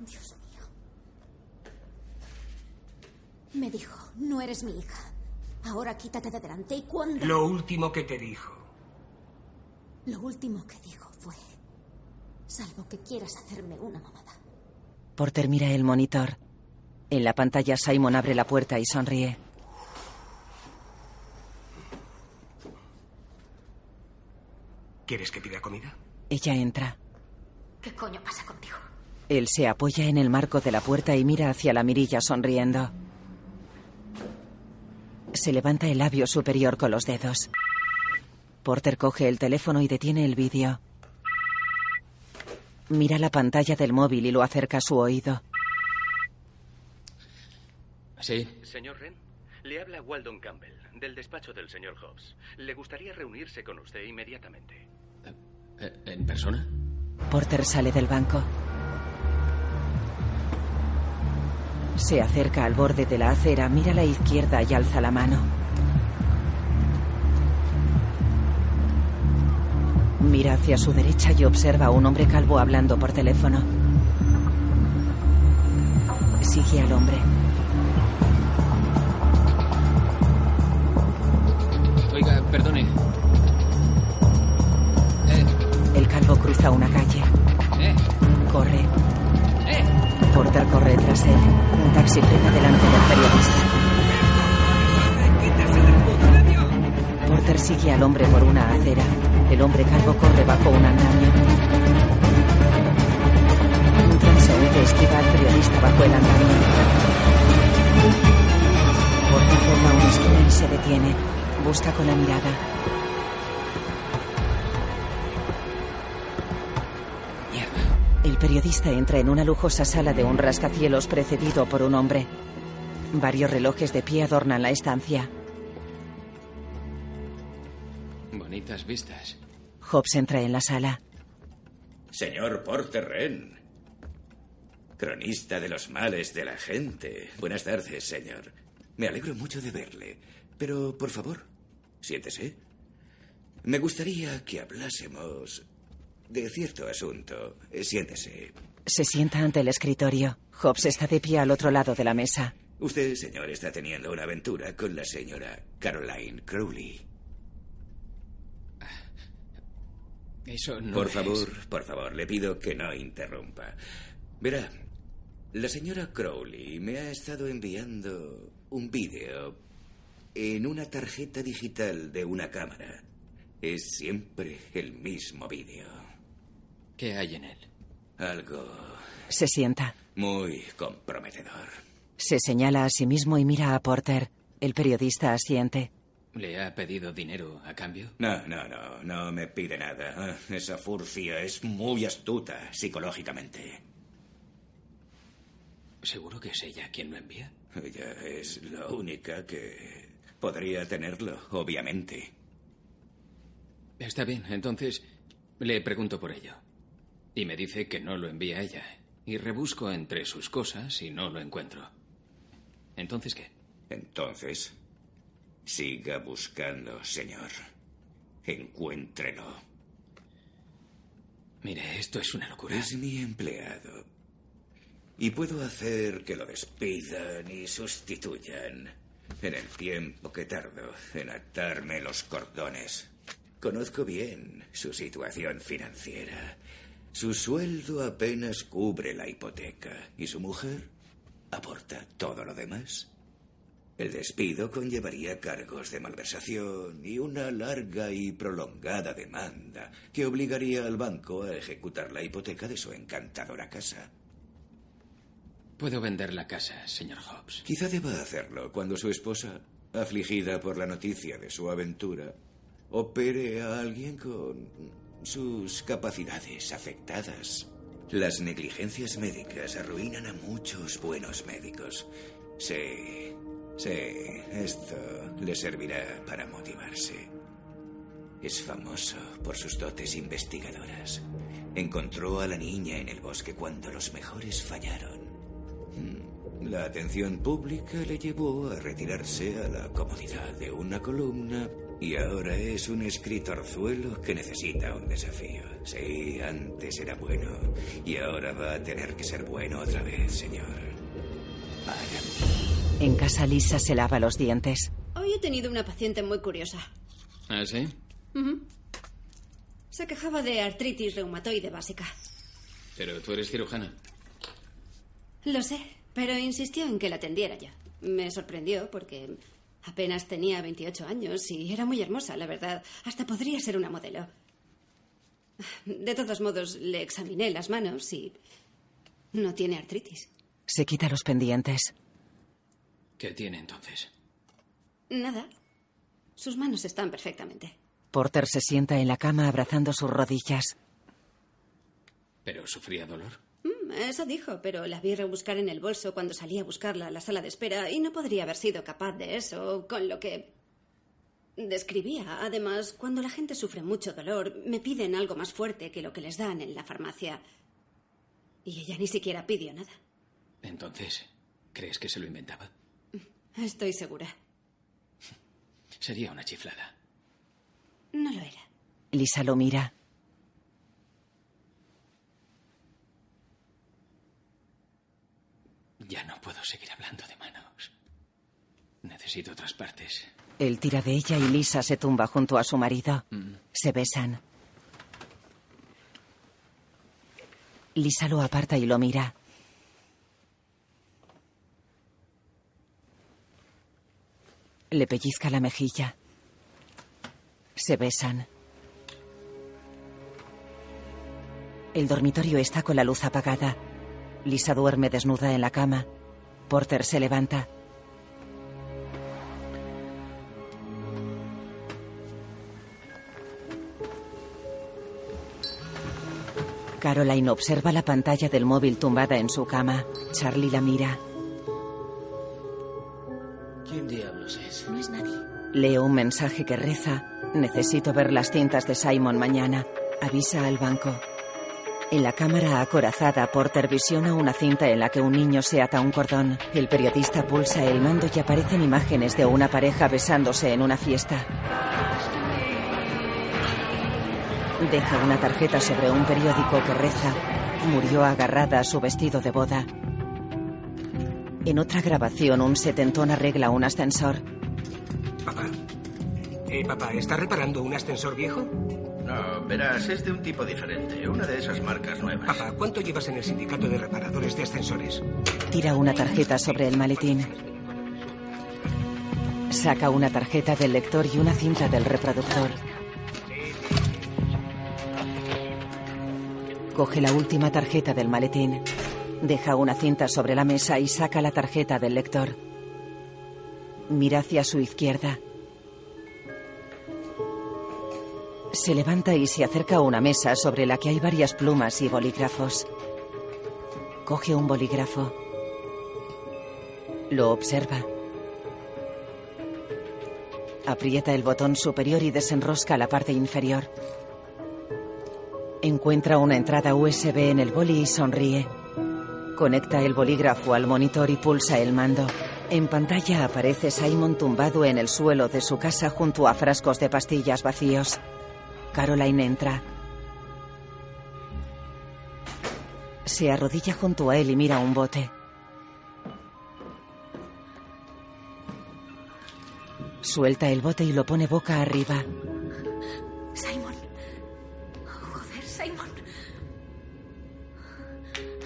Dios mío. Me dijo, no eres mi hija. Ahora quítate de delante. ¿Y cuándo? Lo último que te dijo. Lo último que dijo fue, salvo que quieras hacerme una mamada. Porter mira el monitor. En la pantalla Simon abre la puerta y sonríe. ¿Quieres que pida comida? Ella entra. ¿Qué coño pasa contigo? Él se apoya en el marco de la puerta y mira hacia la mirilla sonriendo. Se levanta el labio superior con los dedos. Porter coge el teléfono y detiene el vídeo. Mira la pantalla del móvil y lo acerca a su oído. Sí. Señor Ren, le habla Waldon Campbell, del despacho del señor Hobbs. Le gustaría reunirse con usted inmediatamente. Eh, ¿En persona? Porter sale del banco. Se acerca al borde de la acera, mira a la izquierda y alza la mano. Mira hacia su derecha y observa a un hombre calvo hablando por teléfono. Sigue al hombre. Oiga, perdone. El calvo cruza una calle. ¿Eh? Corre. ¿Eh? Porter corre tras él. Un taxi frena delante del periodista. Porter sigue al hombre por una acera. El hombre calvo corre bajo un andamio. Un transeúnte esquiva al periodista bajo el andamio. Porter forma una esquina y se detiene. Busca con la mirada. El periodista entra en una lujosa sala de un rascacielos precedido por un hombre. Varios relojes de pie adornan la estancia. Bonitas vistas. Hobbs entra en la sala. Señor Porter Wren. Cronista de los males de la gente. Buenas tardes, señor. Me alegro mucho de verle. Pero, por favor, siéntese. Me gustaría que hablásemos de cierto asunto. Eh, Siéntese. Se sienta ante el escritorio. Hobbs está de pie al otro lado de la mesa. Usted, señor, está teniendo una aventura con la señora Caroline Crowley. Eso no por es- favor, por favor, le pido que no interrumpa. Verá, la señora Crowley me ha estado enviando un vídeo en una tarjeta digital de una cámara. Es siempre el mismo vídeo. ¿Qué hay en él? Algo Se sienta. muy comprometedor. Se señala a sí mismo y mira a Porter. El periodista asiente. ¿Le ha pedido dinero a cambio? No, no, no, no me pide nada. Esa furcia es muy astuta psicológicamente. ¿Seguro que es ella quien lo envía? Ella es la única que podría tenerlo, obviamente. Está bien, entonces le pregunto por ello. Y me dice que no lo envía ella. Y rebusco entre sus cosas y no lo encuentro. ¿Entonces qué? Entonces, siga buscando, señor. Encuéntrelo. Mire, esto es una locura. Es mi empleado. Y puedo hacer que lo despidan y sustituyan en el tiempo que tardo en atarme los cordones. Conozco bien su situación financiera. Su sueldo apenas cubre la hipoteca y su mujer aporta todo lo demás. El despido conllevaría cargos de malversación y una larga y prolongada demanda que obligaría al banco a ejecutar la hipoteca de su encantadora casa. Puedo vender la casa, señor Hobbs. Quizá deba hacerlo cuando su esposa, afligida por la noticia de su aventura, opere a alguien con sus capacidades afectadas. Las negligencias médicas arruinan a muchos buenos médicos. Sí, sí, esto le servirá para motivarse. Es famoso por sus dotes investigadoras. Encontró a la niña en el bosque cuando los mejores fallaron. Mm, La atención pública le llevó a retirarse a la comodidad de una columna Y ahora es un escritorzuelo que necesita un desafío. Sí, antes era bueno. Y ahora va a tener que ser bueno otra vez, señor. En casa Lisa se lava los dientes. Hoy he tenido una paciente muy curiosa. ¿Ah, sí? Se quejaba de artritis reumatoide básica. Pero tú eres cirujana. Lo sé, pero insistió en que la atendiera yo. Me sorprendió porque apenas tenía 28 años y era muy hermosa, la verdad. Hasta podría ser una modelo. De todos modos, le examiné las manos y no tiene artritis. Se quita los pendientes. ¿Qué tiene entonces? Nada. Sus manos están perfectamente. Porter se sienta en la cama abrazando sus rodillas. ¿Pero sufría dolor? Mm, Eso dijo, pero la vi rebuscar en el bolso cuando salí a buscarla a la sala de espera y no podría haber sido capaz de eso con lo que describía. Además, cuando la gente sufre mucho dolor, me piden algo más fuerte que lo que les dan en la farmacia. Y ella ni siquiera pidió nada. Entonces, ¿crees que se lo inventaba? Estoy segura. Sería una chiflada. No lo era. Lisa lo mira. Ya no puedo seguir hablando de manos. Necesito otras partes. Él tira de ella y Lisa se tumba junto a su marido. Se besan. Lisa lo aparta y lo mira. Le pellizca la mejilla. Se besan. El dormitorio está con la luz apagada. Lisa duerme desnuda en la cama. Porter se levanta. Caroline observa la pantalla del móvil tumbada en su cama. Charlie la mira. Lee un mensaje que reza. Necesito ver las cintas de Simon mañana. Avisa al banco. En la cámara acorazada, Porter visiona una cinta en la que un niño se ata un cordón. El periodista pulsa el mando y aparecen imágenes de una pareja besándose en una fiesta. Deja una tarjeta sobre un periódico que reza. Murió agarrada a su vestido de boda. En otra grabación, un setentón arregla un ascensor. Papá. Eh, papá, ¿está reparando un ascensor viejo? No, verás, es de un tipo diferente. Una de esas marcas nuevas. Papá, ¿cuánto llevas en el sindicato de reparadores de ascensores? Tira una tarjeta sobre el maletín. Saca una tarjeta del lector y una cinta del reproductor. Coge la última tarjeta del maletín. Deja una cinta sobre la mesa y saca la tarjeta del lector. Mira hacia su izquierda. Se levanta y se acerca a una mesa sobre la que hay varias plumas y bolígrafos. Coge un bolígrafo. Lo observa. Aprieta el botón superior y desenrosca la parte inferior. Encuentra una entrada USB en el boli y sonríe. Conecta el bolígrafo al monitor y pulsa el mando. En pantalla aparece Simon tumbado en el suelo de su casa junto a frascos de pastillas vacíos. Caroline entra. Se arrodilla junto a él y mira un bote. Suelta el bote y lo pone boca arriba. Simon. Joder, Simon.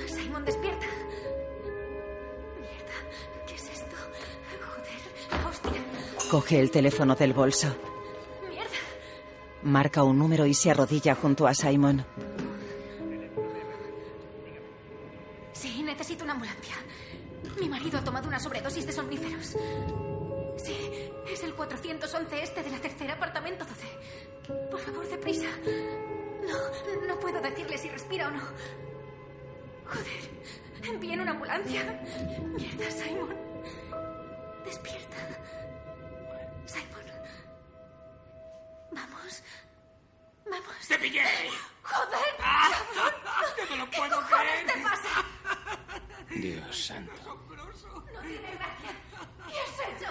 Simon, despierta. Mierda, ¿qué es esto? Joder, hostia. Coge el teléfono del bolso. Marca un número y se arrodilla junto a Simon. Sí, necesito una ambulancia. Mi marido ha tomado una sobredosis de somníferos. Sí, es el 411 este de la tercera apartamento 12. Por favor, deprisa. No, no puedo decirle si respira o no. Joder, envíen una ambulancia. Mierda, Simon. Despierta. ¡Te pillé! ¡Joder! ¿Qué te pasa? Dios santo. No tiene gracia. ¿Qué has hecho?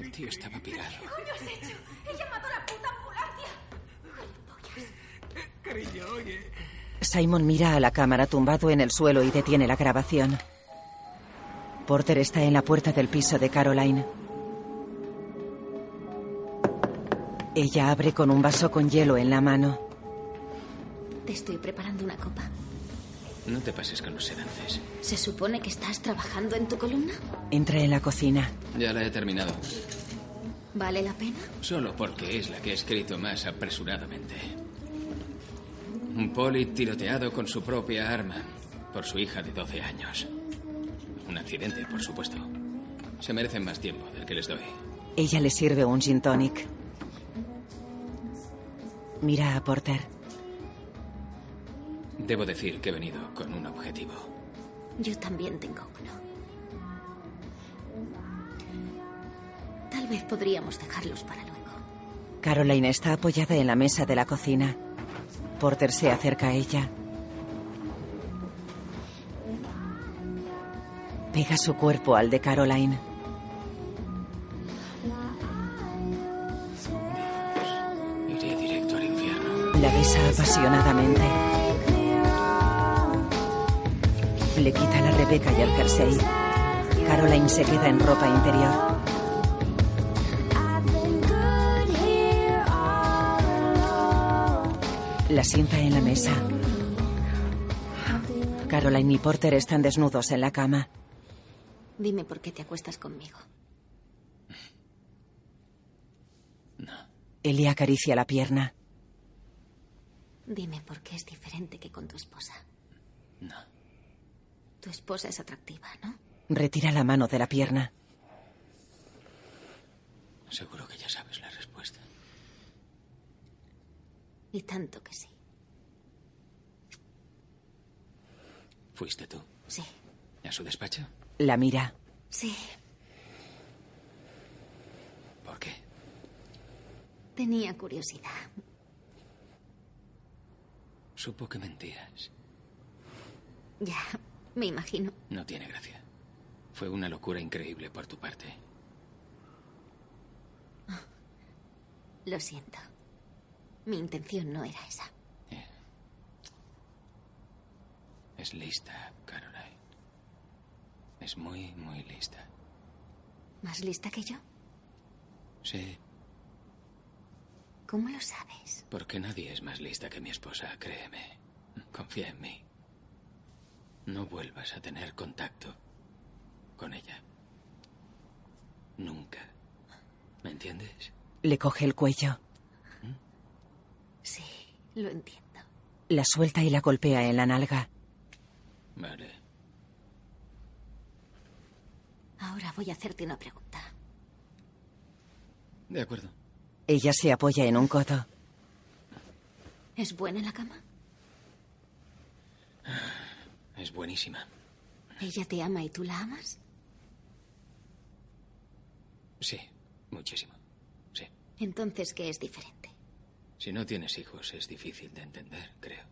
El tío estaba pirado. ¿Qué coño has hecho? He llamado a la puta ambulancia. Cariño, oye. Simon mira a la cámara tumbado en el suelo y detiene la grabación. Porter está en la puerta del piso de Caroline. Ella abre con un vaso con hielo en la mano. Te estoy preparando una copa. No te pases con los sedantes. ¿Se supone que estás trabajando en tu columna? Entra en la cocina. Ya la he terminado. ¿Vale la pena? Solo porque es la que he escrito más apresuradamente. Un poli tiroteado con su propia arma por su hija de 12 años. Un accidente, por supuesto. Se merecen más tiempo del que les doy. Ella le sirve un gin tonic. Mira a Porter. Debo decir que he venido con un objetivo. Yo también tengo uno. Tal vez podríamos dejarlos para luego. Caroline está apoyada en la mesa de la cocina. Porter se acerca a ella. Pega su cuerpo al de Caroline. La besa apasionadamente. Le quita la Rebeca y el jersey. Caroline se queda en ropa interior. La sienta en la mesa. Caroline y Porter están desnudos en la cama. Dime por qué te acuestas conmigo. Ellie acaricia la pierna. Dime por qué es diferente que con tu esposa. No. Tu esposa es atractiva, ¿no? Retira la mano de la pierna. Seguro que ya sabes la respuesta. Y tanto que sí. ¿Fuiste tú? Sí. ¿A su despacho? La mira. Sí. ¿Por qué? Tenía curiosidad. Supo que mentías. Ya, me imagino. No tiene gracia. Fue una locura increíble por tu parte. Lo siento. Mi intención no era esa. Es lista, Caroline. Es muy, muy lista. ¿Más lista que yo? Sí, ¿Cómo lo sabes? porque nadie es más lista que mi esposa, créeme. Confía en mí. No vuelvas a tener contacto con ella. Nunca. ¿Me entiendes? Le coge el cuello. Sí, lo entiendo. La suelta y la golpea en la nalga. Vale. Ahora voy a hacerte una pregunta. De acuerdo. Ella se apoya en un codo. ¿Es buena en la cama? Es buenísima. ¿Ella te ama y tú la amas? Sí, muchísimo. Sí. Entonces, ¿qué es diferente? Si no tienes hijos es difícil de entender, creo.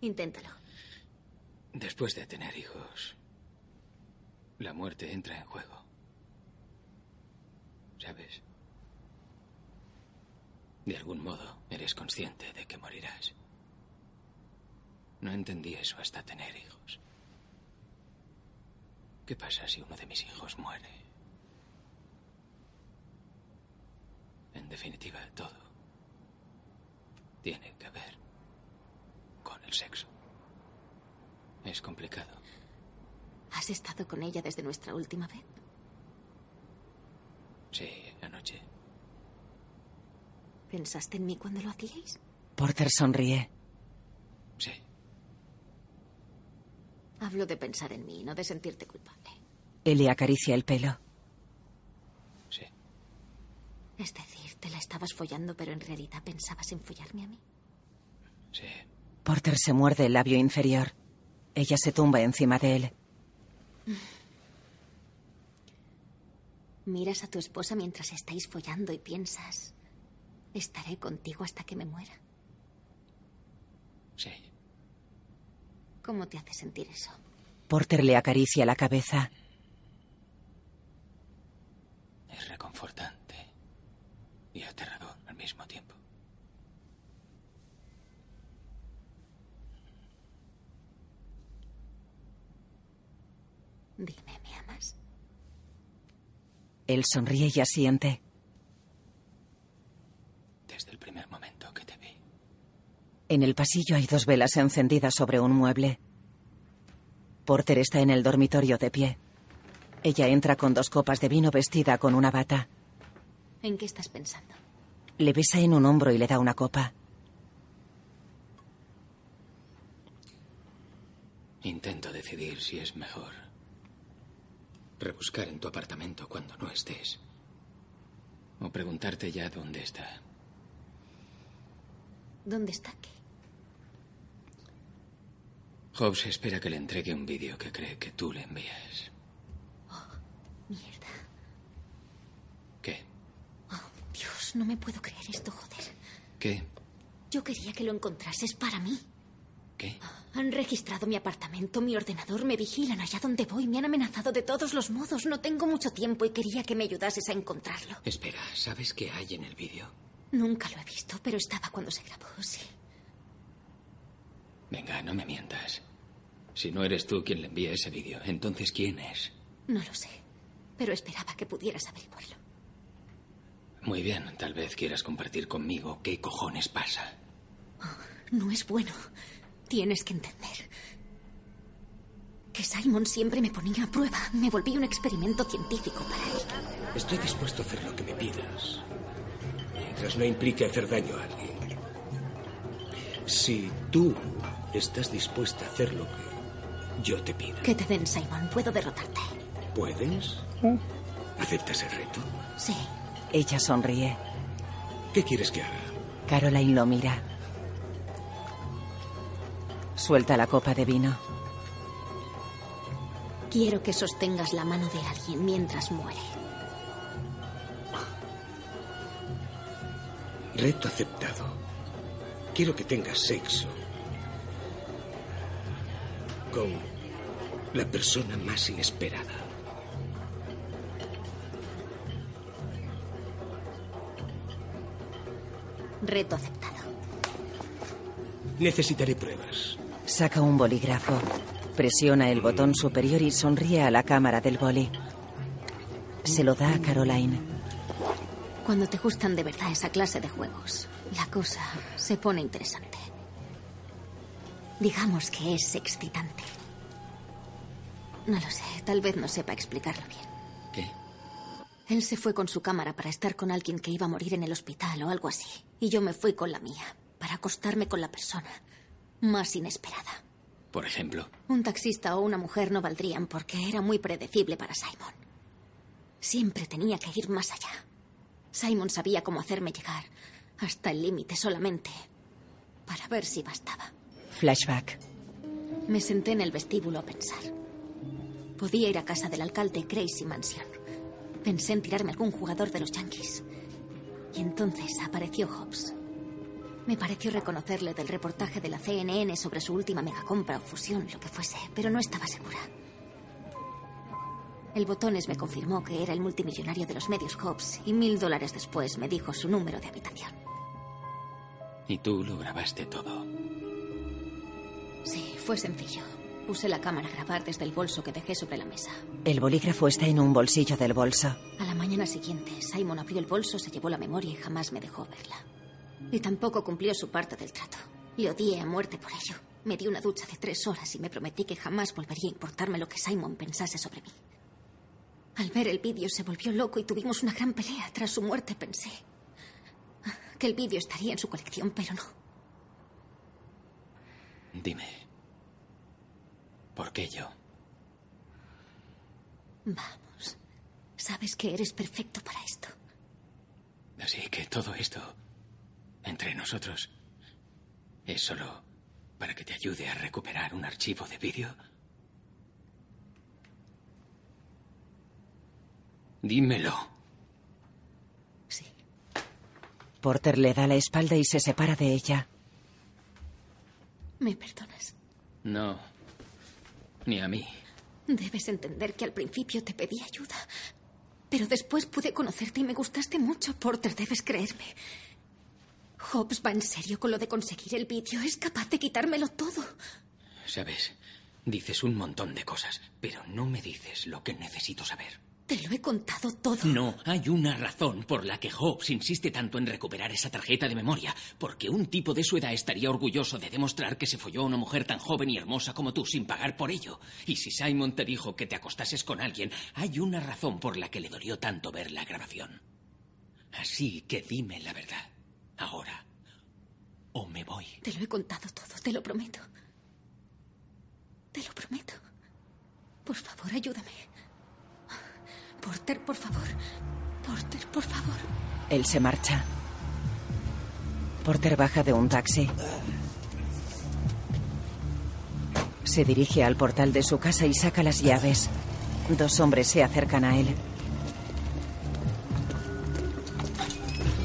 Inténtalo. Después de tener hijos, la muerte entra en juego. ¿Sabes? De algún modo eres consciente de que morirás. No entendí eso hasta tener hijos. ¿Qué pasa si uno de mis hijos muere? En definitiva, todo tiene que ver con el sexo. Es complicado. ¿Has estado con ella desde nuestra última vez? Sí, anoche. ¿Pensaste en mí cuando lo hacíais? Porter sonríe. Sí. Hablo de pensar en mí, no de sentirte culpable. Él le acaricia el pelo. Es decir, te la estabas follando, pero en realidad pensabas en follarme a mí. Sí. Porter se muerde el labio inferior. Ella se tumba encima de él. Miras a tu esposa mientras estáis follando y piensas, Estaré contigo hasta que me muera. Sí. ¿Cómo te hace sentir eso? Porter le acaricia la cabeza. Es reconfortante y aterrador al mismo tiempo. Dime, ¿me amas? Él sonríe y asiente. Desde el primer momento que te vi. En el pasillo hay dos velas encendidas sobre un mueble. Porter está en el dormitorio de pie. Ella entra con dos copas de vino vestida con una bata. ¿En qué estás pensando? Le besa en un hombro y le da una copa. Intento decidir si es mejor rebuscar en tu apartamento cuando no estés. O preguntarte ya dónde está. ¿Dónde está qué? Hobbs espera que le entregue un vídeo que cree que tú le envías. Mierda. ¿Qué? Oh, Dios, no me puedo creer esto, joder. ¿Qué? Yo quería que lo encontrases para mí. ¿Qué? Han registrado mi apartamento, mi ordenador, me vigilan allá donde voy, me han amenazado de todos los modos. No tengo mucho tiempo y quería que me ayudases a encontrarlo. Espera, ¿sabes qué hay en el vídeo? Nunca lo he visto, pero estaba cuando se grabó, sí. Venga, no me mientas. Si no eres tú quien le envía ese vídeo, entonces ¿quién es? No lo sé, pero esperaba que pudieras averiguarlo. Muy bien, tal vez quieras compartir conmigo qué cojones pasa. No es bueno. Tienes que entender. Que Simon siempre me ponía a prueba. Me volví un experimento científico para él. Estoy dispuesto a hacer lo que me pidas. Mientras no implique hacer daño a alguien. Si tú estás dispuesta a hacer lo que yo te pido, Que te den, Simon. Puedo derrotarte. ¿puedes? ¿Aceptas el reto? Sí. Ella sonríe. ¿Qué quieres que haga? Caroline lo mira. Suelta la copa de vino. Quiero que sostengas la mano de alguien mientras muere. Reto aceptado. Quiero que tengas sexo con la persona más inesperada. Reto aceptado. Necesitaré pruebas. Saca un bolígrafo. Presiona el botón superior y sonríe a la cámara del boli. Se lo da a Caroline. Cuando te gustan de verdad esa clase de juegos, la cosa se pone interesante. Digamos que es excitante. No lo sé, tal vez no sepa explicarlo bien. ¿Qué? Él se fue con su cámara para estar con alguien que iba a morir en el hospital o algo así. Y yo me fui con la mía, para acostarme con la persona más inesperada. Por ejemplo, Un taxista o una mujer no valdrían porque era muy predecible para Simon. Siempre tenía que ir más allá. Simon sabía cómo hacerme llegar hasta el límite solamente para ver si bastaba. Flashback. Me senté en el vestíbulo a pensar. Podía ir a casa del alcalde Crazy Mansion. Pensé en tirarme algún jugador de los Yankees. Y entonces apareció Hobbs. Me pareció reconocerle del reportaje de la CNN sobre su última megacompra o fusión, lo que fuese, pero no estaba segura. El botones me confirmó que era el multimillonario de los medios Hobbs y mil dólares después me dijo su número de habitación. y tú lo grabaste todo. Sí, fue sencillo. Puse la cámara a grabar desde el bolso que dejé sobre la mesa. El bolígrafo está en un bolsillo del bolso. A la mañana siguiente, Simon abrió el bolso, se llevó la memoria y jamás me dejó verla. Y tampoco cumplió su parte del trato. Le odié a muerte por ello. Me di una ducha de tres horas y me prometí que jamás volvería a importarme lo que Simon pensase sobre mí. Al ver el vídeo se volvió loco y tuvimos una gran pelea. Tras su muerte pensé que el vídeo estaría en su colección, pero no. Dime. ¿Por qué yo? Vamos. Sabes que eres perfecto para esto. Así que todo esto, entre nosotros, es solo para que te ayude a recuperar un archivo de vídeo. Dímelo. Porter le da la espalda y se separa de ella. ¿Me perdonas? No. Ni a mí. Debes entender que al principio te pedí ayuda, pero después pude conocerte y me gustaste mucho, Porter, debes creerme. Hobbs va en serio con lo de conseguir el vídeo. Es capaz de quitármelo todo. Sabes, Dices un montón de cosas, pero no me dices lo que necesito saber. Te lo he contado todo. No, hay una razón por la que Hobbes insiste tanto en recuperar esa tarjeta de memoria. Porque un tipo de su edad estaría orgulloso de demostrar que se folló a una mujer tan joven y hermosa como tú sin pagar por ello. Y si Simon te dijo que te acostases con alguien, hay una razón por la que le dolió tanto ver la grabación. Así que dime la verdad. Ahora. O me voy. Te lo he contado todo, te lo prometo. Te lo prometo. Por favor, ayúdame. Porter, por favor. Porter, por favor. Él se marcha. Porter baja de un taxi. Se dirige al portal de su casa y saca las llaves. Dos hombres se acercan a él.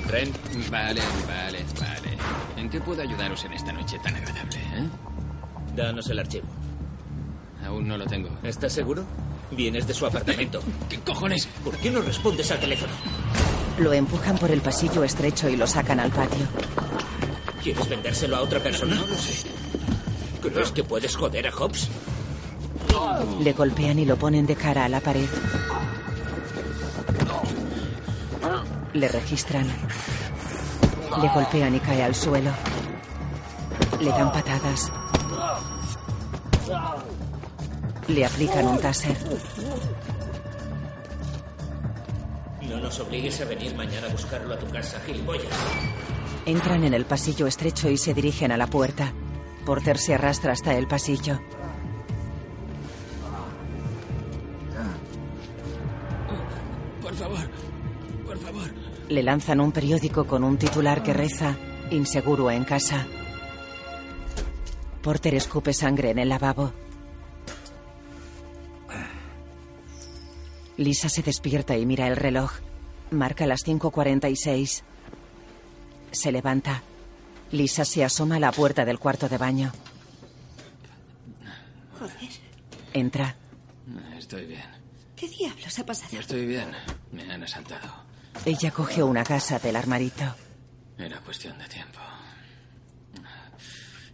Ren, vale, vale, vale. ¿En qué puedo ayudaros en esta noche tan agradable, eh? Danos el archivo. Aún no lo tengo. ¿Estás seguro? Vienes de su apartamento. ¿Qué cojones? ¿Por qué no respondes al teléfono? Lo empujan por el pasillo estrecho y lo sacan al patio. ¿Quieres vendérselo a otra persona? No lo sé. ¿Crees que puedes joder a Hobbs? Le golpean y lo ponen de cara a la pared. Le registran. Le golpean y cae al suelo. Le dan patadas. Le aplican un taser. No nos obligues a venir mañana a buscarlo a tu casa, gilipollas. Entran en el pasillo estrecho y se dirigen a la puerta. Porter se arrastra hasta el pasillo. Por favor, por favor. Le lanzan un periódico con un titular que reza Inseguro en casa. Porter escupe sangre en el lavabo. Lisa se despierta y mira el reloj. Marca las 5.46. Se levanta. Lisa se asoma a la puerta del cuarto de baño. Joder, Entra. Estoy bien. ¿qué diablos ha pasado? Estoy bien. Me han asaltado. Ella coge una casa del armarito. Era cuestión de tiempo.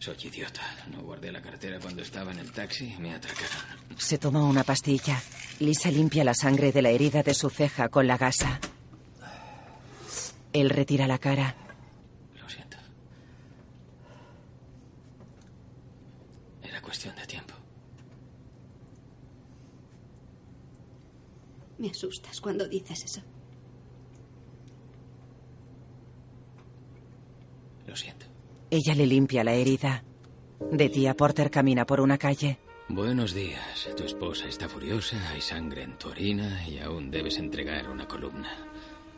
Soy idiota. No guardé la cartera cuando estaba en el taxi y me atracaron. Se toma una pastilla. Lisa limpia la sangre de la herida de su ceja con la gasa. Él retira la cara. Lo siento. Era cuestión de tiempo. Me asustas cuando dices eso. Lo siento. Ella le limpia la herida. De día, Porter camina por una calle. Buenos días. Tu esposa está furiosa, hay sangre en tu orina y aún debes entregar una columna.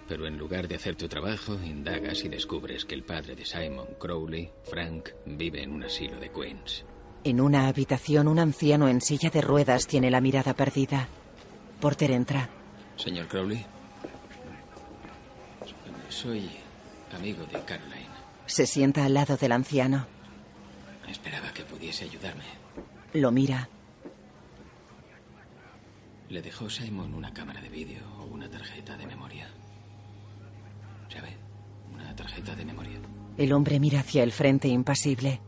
Pero en lugar de hacer tu trabajo, indagas y descubres que el padre de Simon Crowley, Frank, vive en un asilo de Queens. En una habitación, un anciano en silla de ruedas tiene la mirada perdida. Porter entra. Señor Crowley. Soy amigo de Caroline. Se sienta al lado del anciano. Esperaba que pudiese ayudarme. Lo mira. ¿Le dejó Simon una cámara de vídeo o una tarjeta de memoria? ¿Sabe? Una tarjeta de memoria. El hombre mira hacia el frente impasible.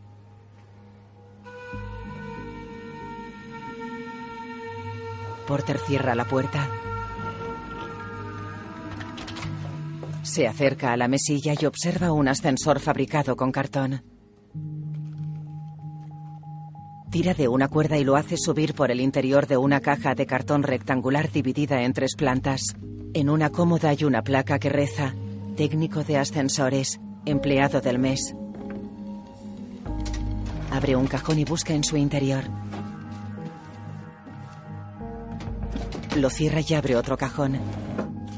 Porter cierra la puerta. Se acerca a la mesilla y observa un ascensor fabricado con cartón. Tira de una cuerda y lo hace subir por el interior de una caja de cartón rectangular dividida en tres plantas. En una cómoda hay una placa que reza, técnico de ascensores, empleado del mes. Abre un cajón y busca en su interior. Lo cierra y abre otro cajón.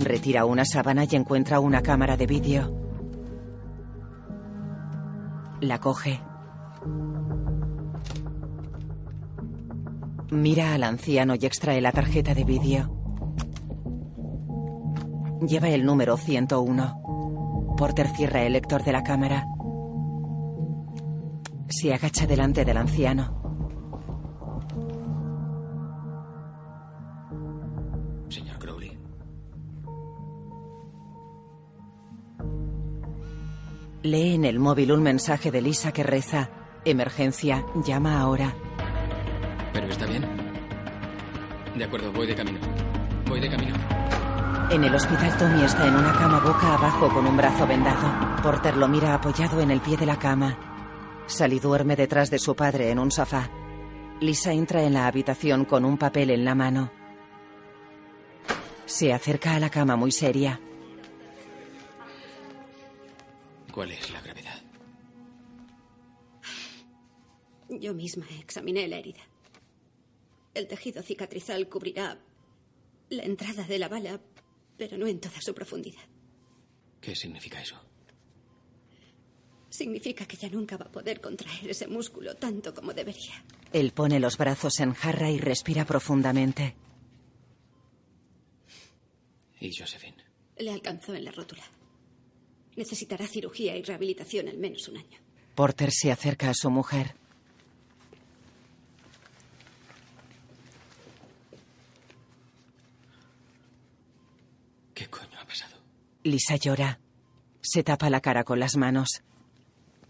Retira una sábana y encuentra una cámara de vídeo. La coge. Mira al anciano y extrae la tarjeta de vídeo. Lleva el número 101. Porter cierra el lector de la cámara. Se agacha delante del anciano. Lee en el móvil un mensaje de Lisa que reza, Emergencia, llama ahora. Pero está bien. De acuerdo, voy de camino. Voy de camino. En el hospital, Tommy está en una cama boca abajo con un brazo vendado. Porter lo mira apoyado en el pie de la cama. Sally duerme detrás de su padre en un sofá. Lisa entra en la habitación con un papel en la mano. Se acerca a la cama muy seria. ¿Cuál es la gravedad? Yo misma examiné la herida. El tejido cicatrizal cubrirá la entrada de la bala, pero no en toda su profundidad. ¿Qué significa eso? Significa que ya nunca va a poder contraer ese músculo tanto como debería. Él pone los brazos en jarra y respira profundamente. ¿Y Josephine? Le alcanzó en la rótula. Necesitará cirugía y rehabilitación al menos un año. Porter se acerca a su mujer. ¿Qué coño ha pasado? Lisa llora. Se tapa la cara con las manos.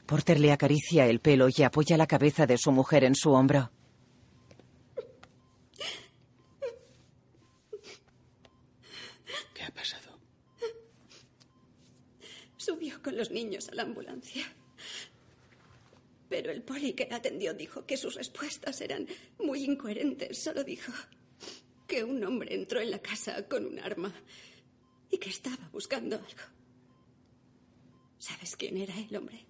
Porter le acaricia el pelo y apoya la cabeza de su mujer en su hombro. ¿Qué ha pasado? Subió con los niños a la ambulancia. Pero el poli que la atendió dijo que sus respuestas eran muy incoherentes. Solo dijo que un hombre entró en la casa con un arma y que estaba buscando algo. ¿Sabes quién era el hombre?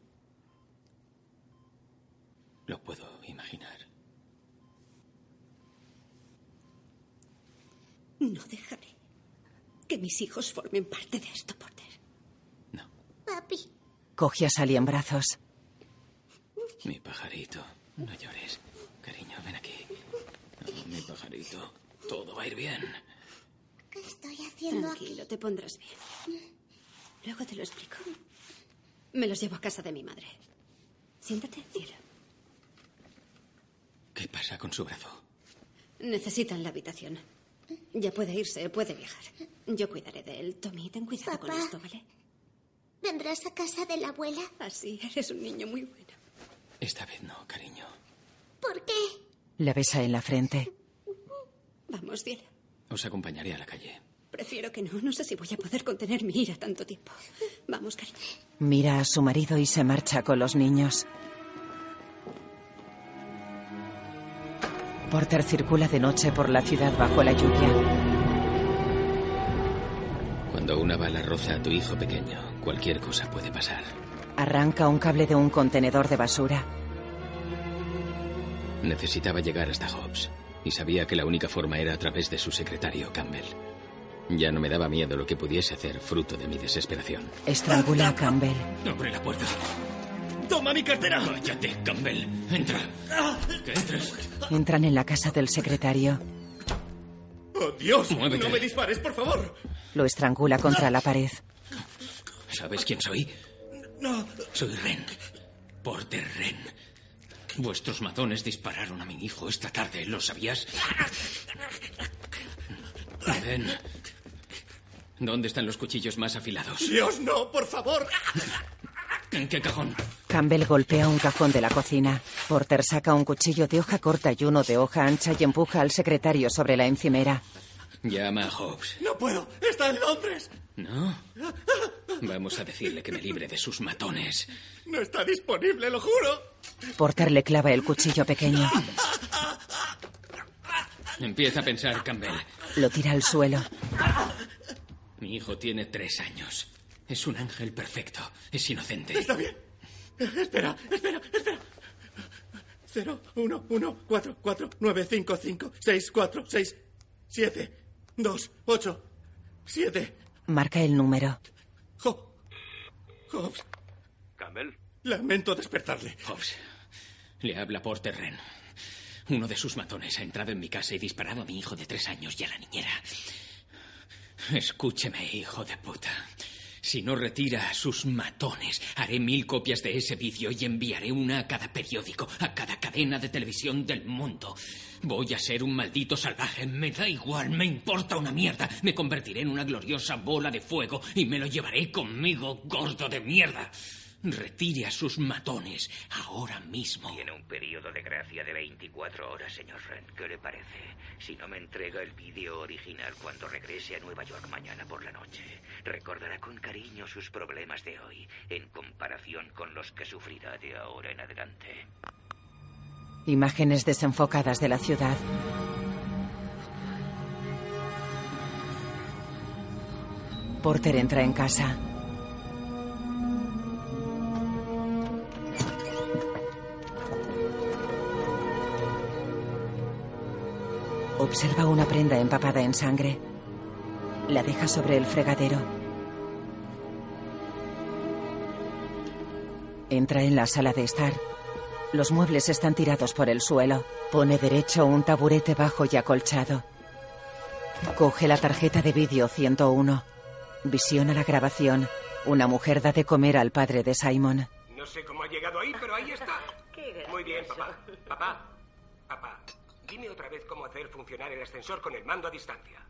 Lo puedo imaginar. No dejaré que mis hijos formen parte de esto, Porter. Papi. Coge a Sally en brazos. Mi pajarito, no llores. Cariño, ven aquí. Oh, mi pajarito, todo va a ir bien. ¿Qué estoy haciendo aquí? Tranquilo, te pondrás bien. Luego te lo explico. Me los llevo a casa de mi madre. Siéntate, cielo. ¿Qué pasa con su brazo? Necesitan la habitación. Ya puede irse, puede viajar. Yo cuidaré de él. Tommy, ten cuidado con esto, ¿vale? ¿Vendrás a casa de la abuela? Así, eres un niño muy bueno. Esta vez no, cariño. ¿Por qué? La besa en la frente. Vamos, cielo. Os acompañaré a la calle. Prefiero que no. No sé si voy a poder contener mi ira tanto tiempo. Vamos, cariño. Mira a su marido y se marcha con los niños. Porter circula de noche por la ciudad bajo la lluvia. Cuando una bala roza a tu hijo pequeño, cualquier cosa puede pasar. Arranca un cable de un contenedor de basura. Necesitaba llegar hasta Hobbs y sabía que la única forma era a través de su secretario, Campbell. Ya no me daba miedo lo que pudiese hacer fruto de mi desesperación. Estrangula a Campbell. Abre la puerta. ¡Toma mi cartera! Cállate, Campbell. Entra. Que entres. Entran en la casa del secretario. ¡Oh, Dios! Muévete. ¡No me dispares, por favor! Lo estrangula contra la pared. ¿Sabes quién soy? No. Soy Ren. Porter Ren. Vuestros matones dispararon a mi hijo esta tarde, ¿lo sabías? Ren. ¿Dónde están los cuchillos más afilados? ¡Dios, no! ¡Por favor! ¿En qué cajón? Campbell golpea un cajón de la cocina. Porter saca un cuchillo de hoja corta y uno de hoja ancha y empuja al secretario sobre la encimera. Llama a Hobbs. ¡No puedo! ¡Está en Londres! ¿No? Vamos a decirle que me libre de sus matones. ¡No está disponible, lo juro! Porter le clava el cuchillo pequeño. Empieza a pensar, Campbell. Lo tira al suelo. Mi hijo tiene tres años. Es un ángel perfecto. Es inocente. Está bien. Espera, espera, espera. Cero, uno, uno, cuatro, cuatro, nueve, cinco, cinco, seis, cuatro, seis, siete, dos, ocho, siete. Marca el número. Jo- Hobbs, Campbell. lamento despertarle. Hobbs, le habla Porter Ren. Uno de sus matones ha entrado en mi casa y disparado a mi hijo de tres años y a la niñera. Escúcheme, hijo de puta. Si no retira sus matones, haré mil copias de ese vídeo y enviaré una a cada periódico, a cada cadena de televisión del mundo. Voy a ser un maldito salvaje, me da igual, me importa una mierda. Me convertiré en una gloriosa bola de fuego y me lo llevaré conmigo, gordo de mierda. Retire a sus matones ahora mismo. Tiene un periodo de gracia de 24 horas, señor Ren. ¿Qué le parece? Si no me entrega el vídeo original cuando regrese a Nueva York mañana por la noche, recordará con cariño sus problemas de hoy en comparación con los que sufrirá de ahora en adelante. Imágenes desenfocadas de la ciudad. Porter entra en casa. Observa una prenda empapada en sangre. La deja sobre el fregadero. Entra en la sala de estar. Los muebles están tirados por el suelo. Pone derecho un taburete bajo y acolchado. Coge la tarjeta de vídeo 101. Visiona la grabación. Una mujer da de comer al padre de Simon. No sé cómo ha llegado ahí, pero ahí está. Muy bien, papá. Papá. Papá. Dime otra vez cómo hacer funcionar el ascensor con el mando a distancia.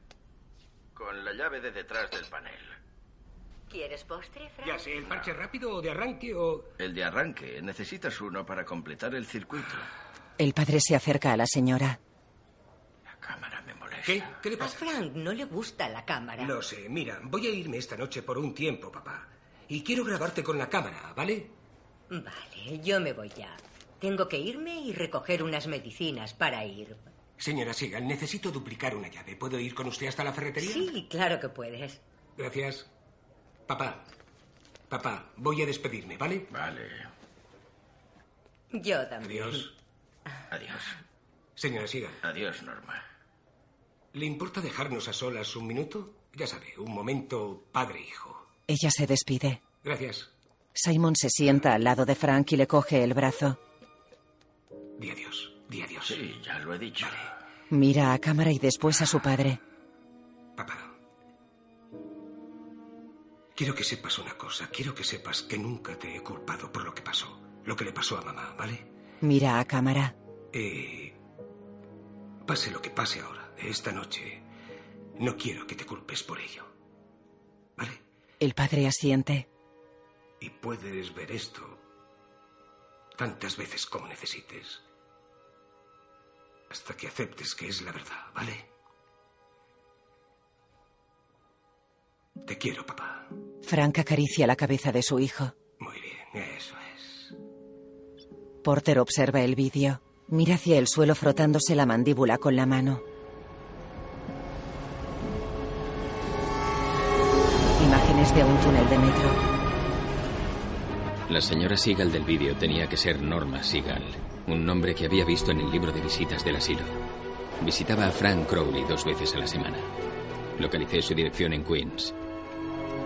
Con la llave de detrás del panel. ¿Quieres postre, Frank? Ya sé, el parche rápido o de arranque o... El de arranque. Necesitas uno para completar el circuito. El padre se acerca a la señora. ¿Qué? ¿Qué le A pasa? Frank no le gusta la cámara. Lo sé, mira, voy a irme esta noche por un tiempo, papá. Y quiero grabarte con la cámara, ¿vale? Vale, yo me voy ya. Tengo que irme y recoger unas medicinas para ir. Señora Sigan, necesito duplicar una llave. ¿Puedo ir con usted hasta la ferretería? Sí, claro que puedes. Gracias. Papá. Papá, voy a despedirme, ¿vale? Vale. Yo también. Adiós. Adiós. Señora Sigan. Adiós, Norma. ¿Le importa dejarnos a solas un minuto? Ya sabe, un momento padre-hijo. Ella se despide. Gracias. Simon se sienta al lado de Frank y le coge el brazo. Di adiós. Di adiós. Sí, ya lo he dicho. Mira a cámara y después a su padre. Quiero que sepas una cosa. Quiero que sepas que nunca te he culpado por lo que pasó. Lo que le pasó a mamá, ¿vale? Mira a cámara. Eh, pase lo que pase ahora, esta noche, no quiero que te culpes por ello. El padre asiente. Y puedes ver esto tantas veces como necesites. Hasta que aceptes que es la verdad, ¿vale? Te quiero, papá. Frank acaricia la cabeza de su hijo. Muy bien, eso es. Porter observa el vídeo. Mira hacia el suelo frotándose la mandíbula con la mano. Imágenes de un túnel de metro. La señora Seagal del vídeo tenía que ser Norma Seagal, un nombre que había visto en el libro de visitas del asilo. Visitaba a Frank Crowley dos veces a la semana. Localicé su dirección en Queens.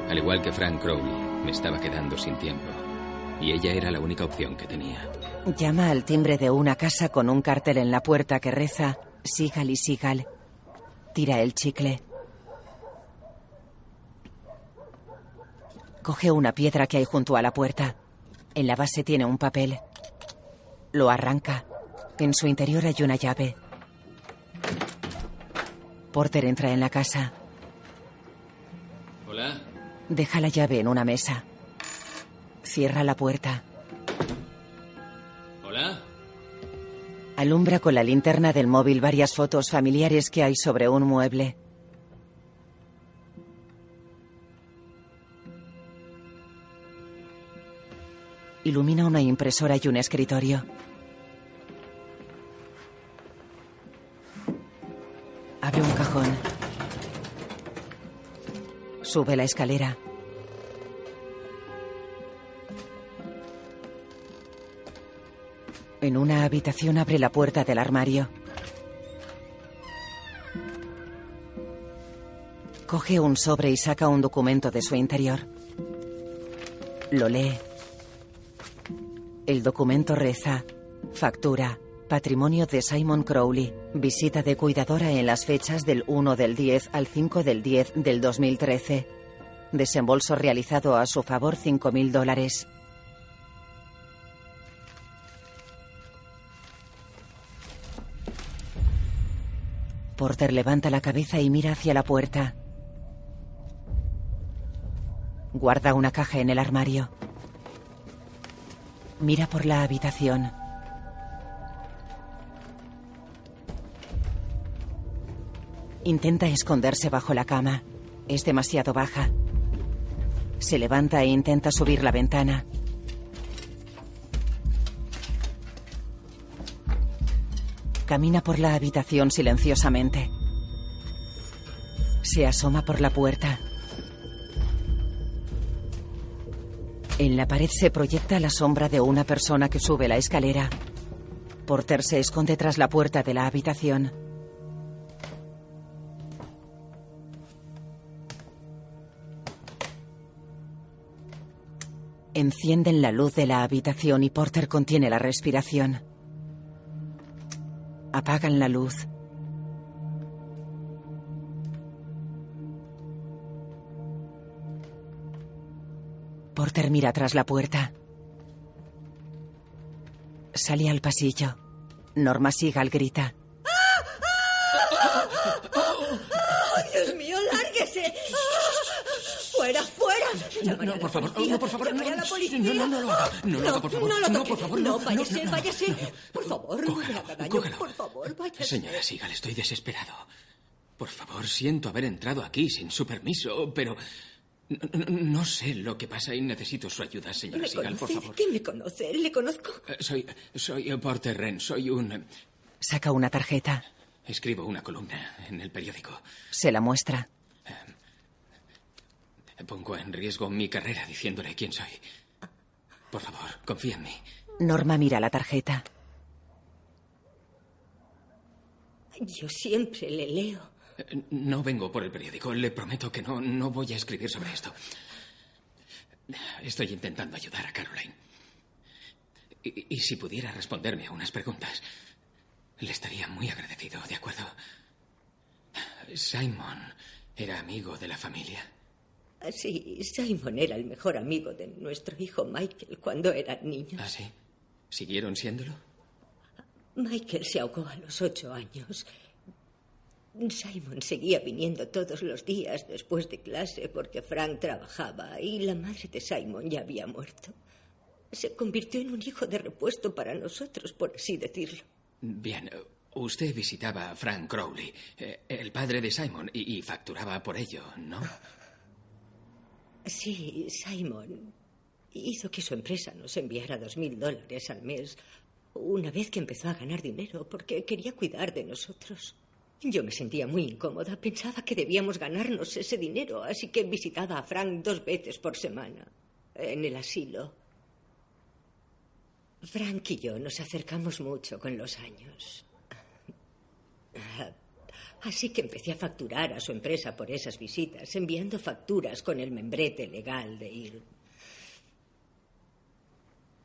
Al igual que Frank Crowley, me estaba quedando sin tiempo. Y ella era la única opción que tenía. Llama al timbre de una casa con un cartel en la puerta que reza Sigal y Sigal. Tira el chicle. Coge una piedra que hay junto a la puerta. En la base tiene un papel. Lo arranca. En su interior hay una llave. Porter entra en la casa. Hola. Deja la llave en una mesa. Cierra la puerta. Hola. Alumbra con la linterna del móvil varias fotos familiares que hay sobre un mueble. Ilumina una impresora y un escritorio. Abre un cajón. Sube la escalera. En una habitación abre la puerta del armario. Coge un sobre y saca un documento de su interior. Lo lee. El documento reza, factura, patrimonio de Simon Crowley, visita de cuidadora en las fechas del 1 del 10 al 5 del 10 del 2013. Desembolso realizado a su favor 5.000 dólares. Porter levanta la cabeza y mira hacia la puerta. Guarda una caja en el armario. Mira por la habitación. Intenta esconderse bajo la cama. Es demasiado baja. Se levanta e intenta subir la ventana. Camina por la habitación silenciosamente. Se asoma por la puerta. En la pared se proyecta la sombra de una persona que sube la escalera. Porter se esconde tras la puerta de la habitación. Encienden la luz de la habitación y Porter contiene la respiración. Apagan la luz. Porter mira tras la puerta. Sale al pasillo. Norma Sigal grita. ¡Ay, Dios mío, lárguese! ¡Fuera, fuera! No, no, por favor, no, por favor, no, a la policía. no, no, no lo haga, no lo haga, por favor, No, lo no, por favor, no, no, váyase, no, váyase. Por favor, no me haga daño. cógelo. Por favor, váyase. Señora Sigal, estoy desesperado. Por favor, siento haber entrado aquí sin su permiso, pero no, sé lo que pasa y necesito su ayuda, señora ¿Me Sigal, por favor. ¿Quién me conoce? ¿Le conozco? Eh, Soy, soy eh, Porter Wren, soy un... eh, Saca una tarjeta. Escribo una columna en el periódico. Se la muestra. Pongo en riesgo mi carrera diciéndole quién soy. Por favor, confía en mí. Norma mira la tarjeta. Yo siempre le leo. No vengo por el periódico. Le prometo que no, no voy a escribir sobre esto. Estoy intentando ayudar a Caroline. Y, y si pudiera responderme a unas preguntas, le estaría muy agradecido, ¿de acuerdo? Simon era amigo de la familia. Sí, Simon era el mejor amigo de nuestro hijo Michael cuando eran niños. ¿Ah, sí? ¿Siguieron siéndolo? Michael se ahogó a los ocho años. Simon seguía viniendo todos los días después de clase porque Frank trabajaba y la madre de Simon ya había muerto. Se convirtió en un hijo de repuesto para nosotros, por así decirlo. Bien, usted visitaba a Frank Crowley, eh, el padre de Simon, y, y facturaba por ello, ¿no? Sí, Simon hizo que su empresa nos enviara dos mil dólares al mes una vez que empezó a ganar dinero porque quería cuidar de nosotros. Yo me sentía muy incómoda. Pensaba que debíamos ganarnos ese dinero, así que visitaba a Frank dos veces por semana en el asilo. Frank y yo nos acercamos mucho con los años. Así que empecé a facturar a su empresa por esas visitas, enviando facturas con el membrete legal de ir.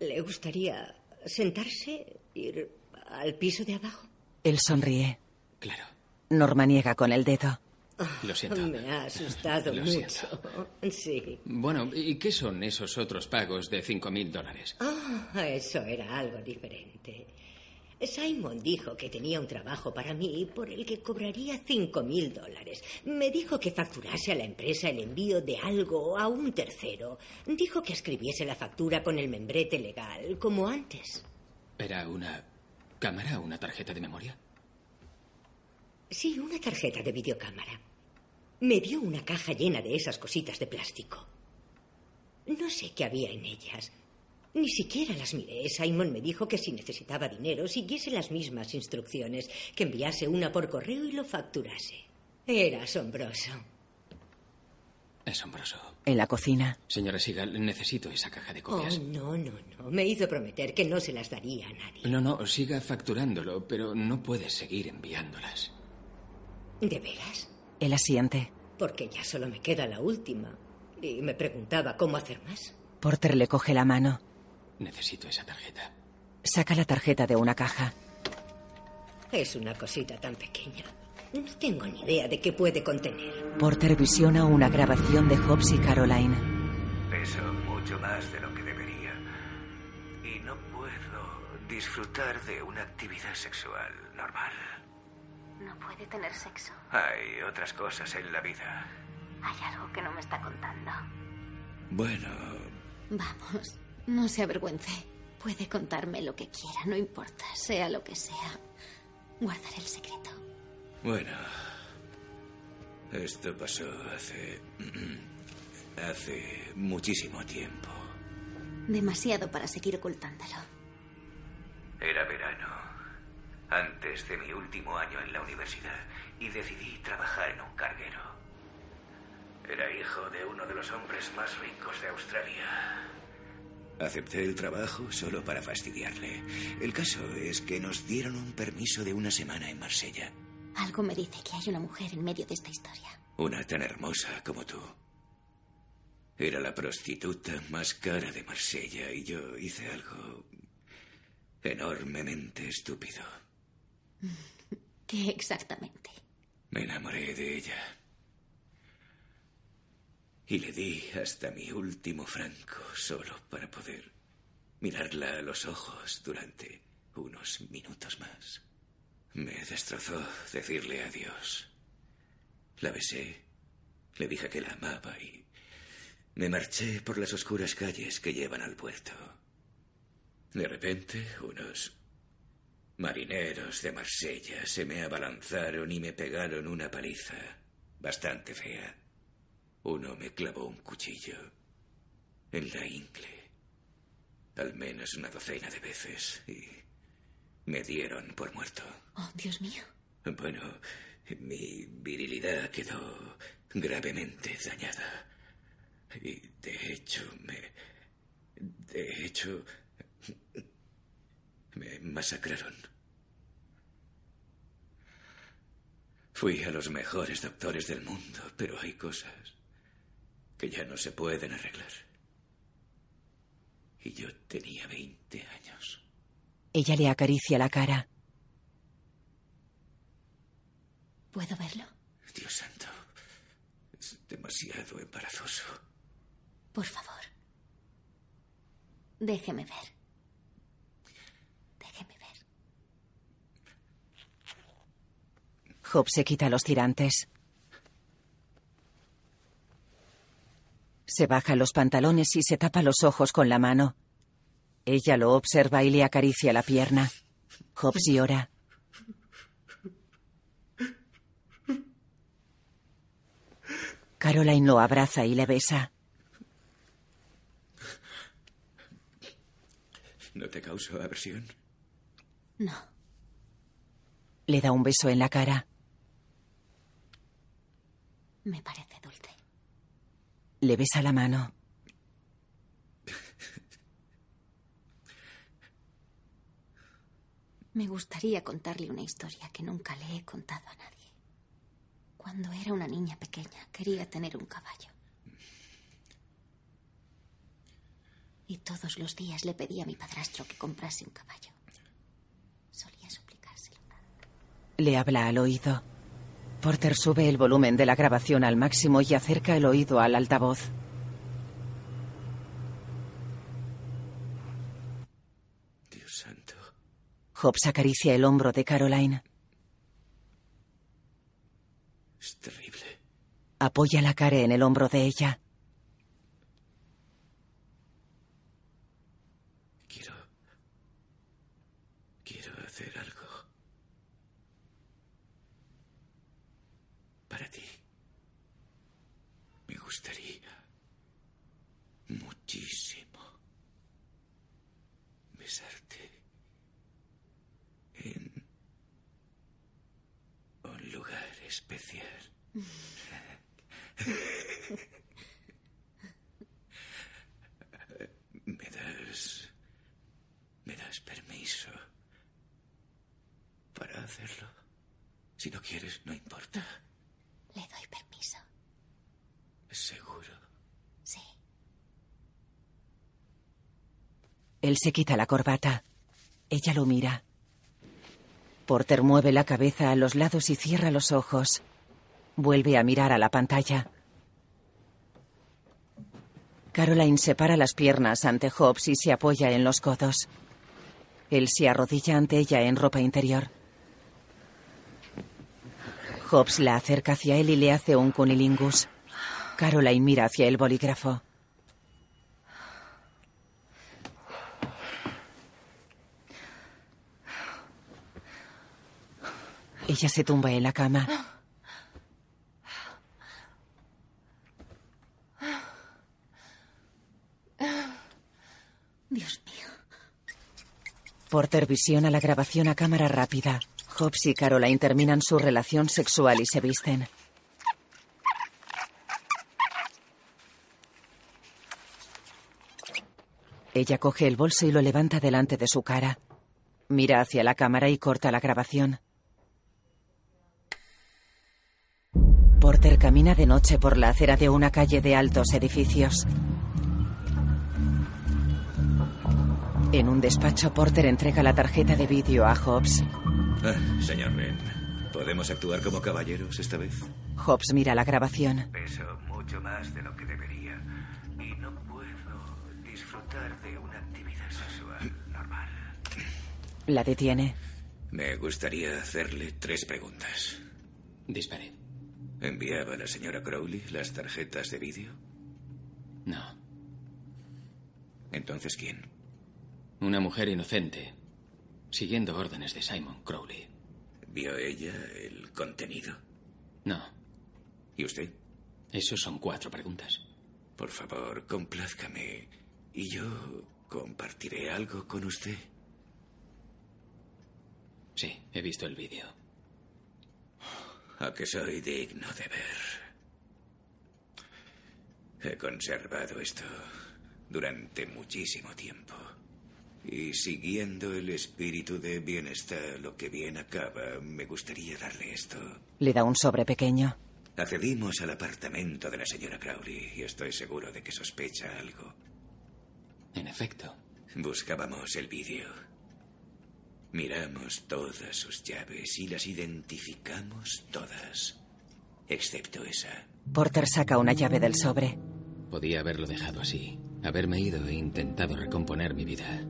¿Le gustaría sentarse, ir al piso de abajo? Él sonríe. Claro. Norma niega con el dedo. Lo siento. Me ha asustado Lo mucho. siento. Sí. Bueno, ¿y qué son esos otros pagos de cinco mil dólares? Ah, eso era algo diferente. Simon dijo que tenía un trabajo para mí por el que cobraría cinco mil dólares. Me dijo que facturase a la empresa el envío de algo a un tercero. Dijo que escribiese la factura con el membrete legal, como antes. ¿Era una cámara o una tarjeta de memoria? Sí, una tarjeta de videocámara. Me dio una caja llena de esas cositas de plástico. No sé qué había en ellas. Ni siquiera las miré. Simon me dijo que si necesitaba dinero, siguiese las mismas instrucciones, que enviase una por correo y lo facturase. Era asombroso. Asombroso. En la cocina. Señora Sigal, necesito esa caja de Oh, copias. no, no, no. Me hizo prometer que no se las daría a nadie. No, no, siga facturándolo, pero no puede seguir enviándolas. ¿De veras? Él asiente. Porque ya solo me queda la última. Y me preguntaba cómo hacer más. Porter le coge la mano. Necesito esa tarjeta. Saca la tarjeta de una caja. Es una cosita tan pequeña. No tengo ni idea de qué puede contener. Porter visiona una grabación de Hobbs y Caroline. Peso mucho más de lo que debería. Y no puedo disfrutar de una actividad sexual normal. No puede tener sexo. Hay otras cosas en la vida. Hay algo que no me está contando. Bueno, Vamos, no se avergüence. Puede contarme lo que quiera, no importa, sea lo que sea. Guardaré el secreto. Bueno, esto pasó hace... hace muchísimo tiempo. Demasiado para seguir ocultándolo. Era verano, antes de mi último año en la universidad, y decidí trabajar en un carguero. Era hijo de uno de los hombres más ricos de Australia. Acepté el trabajo solo para fastidiarle. El caso es que nos dieron un permiso de una semana en Marsella. Algo me dice que hay una mujer en medio de esta historia. Una tan hermosa como tú. Era la prostituta más cara de Marsella y yo hice algo enormemente estúpido. ¿Qué exactamente? Me enamoré de ella. Y le di hasta mi último franco solo para poder mirarla a los ojos durante unos minutos más. Me destrozó decirle adiós. La besé, le dije que la amaba y me marché por las oscuras calles que llevan al puerto. De repente, unos marineros de Marsella se me abalanzaron y me pegaron una paliza bastante fea. Uno me clavó un cuchillo en la ingle, al menos una docena de veces, y me dieron por muerto. Oh, Dios mío. Bueno, mi virilidad quedó gravemente dañada. Y de hecho me... De hecho... Me masacraron. Fui a los mejores doctores del mundo, pero hay cosas que ya no se pueden arreglar. Y yo tenía 20 años. Ella le acaricia la cara. ¿Puedo verlo? Dios santo. Es demasiado embarazoso. Por favor. Déjeme ver. Déjeme ver. Job se quita los tirantes. Se baja los pantalones y se tapa los ojos con la mano. Ella lo observa y le acaricia la pierna. Hobbs llora. Caroline lo abraza y le besa. ¿No te causó aversión? No. Le da un beso en la cara. Me parece dulce. Le besa la mano. Me gustaría contarle una historia que nunca le he contado a nadie. Cuando era una niña pequeña quería tener un caballo. Y todos los días le pedía a mi padrastro que comprase un caballo. Solía suplicárselo. Le habla al oído. Porter sube el volumen de la grabación al máximo y acerca el oído al altavoz. Dios santo. Hobbs acaricia el hombro de Caroline. Es terrible. Apoya la cara en el hombro de ella. Quiero... Quiero hacer algo. Para ti. Me gustaría... Muchísimo. Besarte. En... Un lugar especial. ¿Me das... ¿Me das permiso para hacerlo? Si no quieres, no importa. Le doy permiso. Seguro. Sí. Él se quita la corbata. Ella lo mira. Porter mueve la cabeza a los lados y cierra los ojos. Vuelve a mirar a la pantalla. Caroline separa las piernas ante Hobbs y se apoya en los codos. Él se arrodilla ante ella en ropa interior. Hobbs la acerca hacia él y le hace un cunilingus. Caroline mira hacia el bolígrafo. Ella se tumba en la cama. Porter visiona la grabación a cámara rápida. Hobbs y Caroline terminan su relación sexual y se visten. Ella coge el bolso y lo levanta delante de su cara. Mira hacia la cámara y corta la grabación. Porter camina de noche por la acera de una calle de altos edificios. En un despacho, Porter entrega la tarjeta de vídeo a Hobbs. Ah, señor Ben, ¿podemos actuar como caballeros esta vez? Hobbs mira la grabación. Peso mucho más de lo que debería y no puedo disfrutar de una actividad sexual normal. La detiene. Me gustaría hacerle tres preguntas. Dispare. ¿Enviaba la señora Crowley las tarjetas de vídeo? No. Entonces, ¿quién? Una mujer inocente, siguiendo órdenes de Simon Crowley. ¿Vio ella el contenido? No. ¿Y usted? Esos son cuatro preguntas. Por favor, complázcame. Y yo compartiré algo con usted. Sí, he visto el vídeo. A que soy digno de ver. He conservado esto durante muchísimo tiempo. Y siguiendo el espíritu de bienestar, lo que bien acaba, me gustaría darle esto. Le da un sobre pequeño. Accedimos al apartamento de la señora Crowley y estoy seguro de que sospecha algo. En efecto. Buscábamos el vídeo. Miramos todas sus llaves y las identificamos todas, excepto esa. Porter saca una llave del sobre. Podía haberlo dejado así, haberme ido e intentado recomponer mi vida.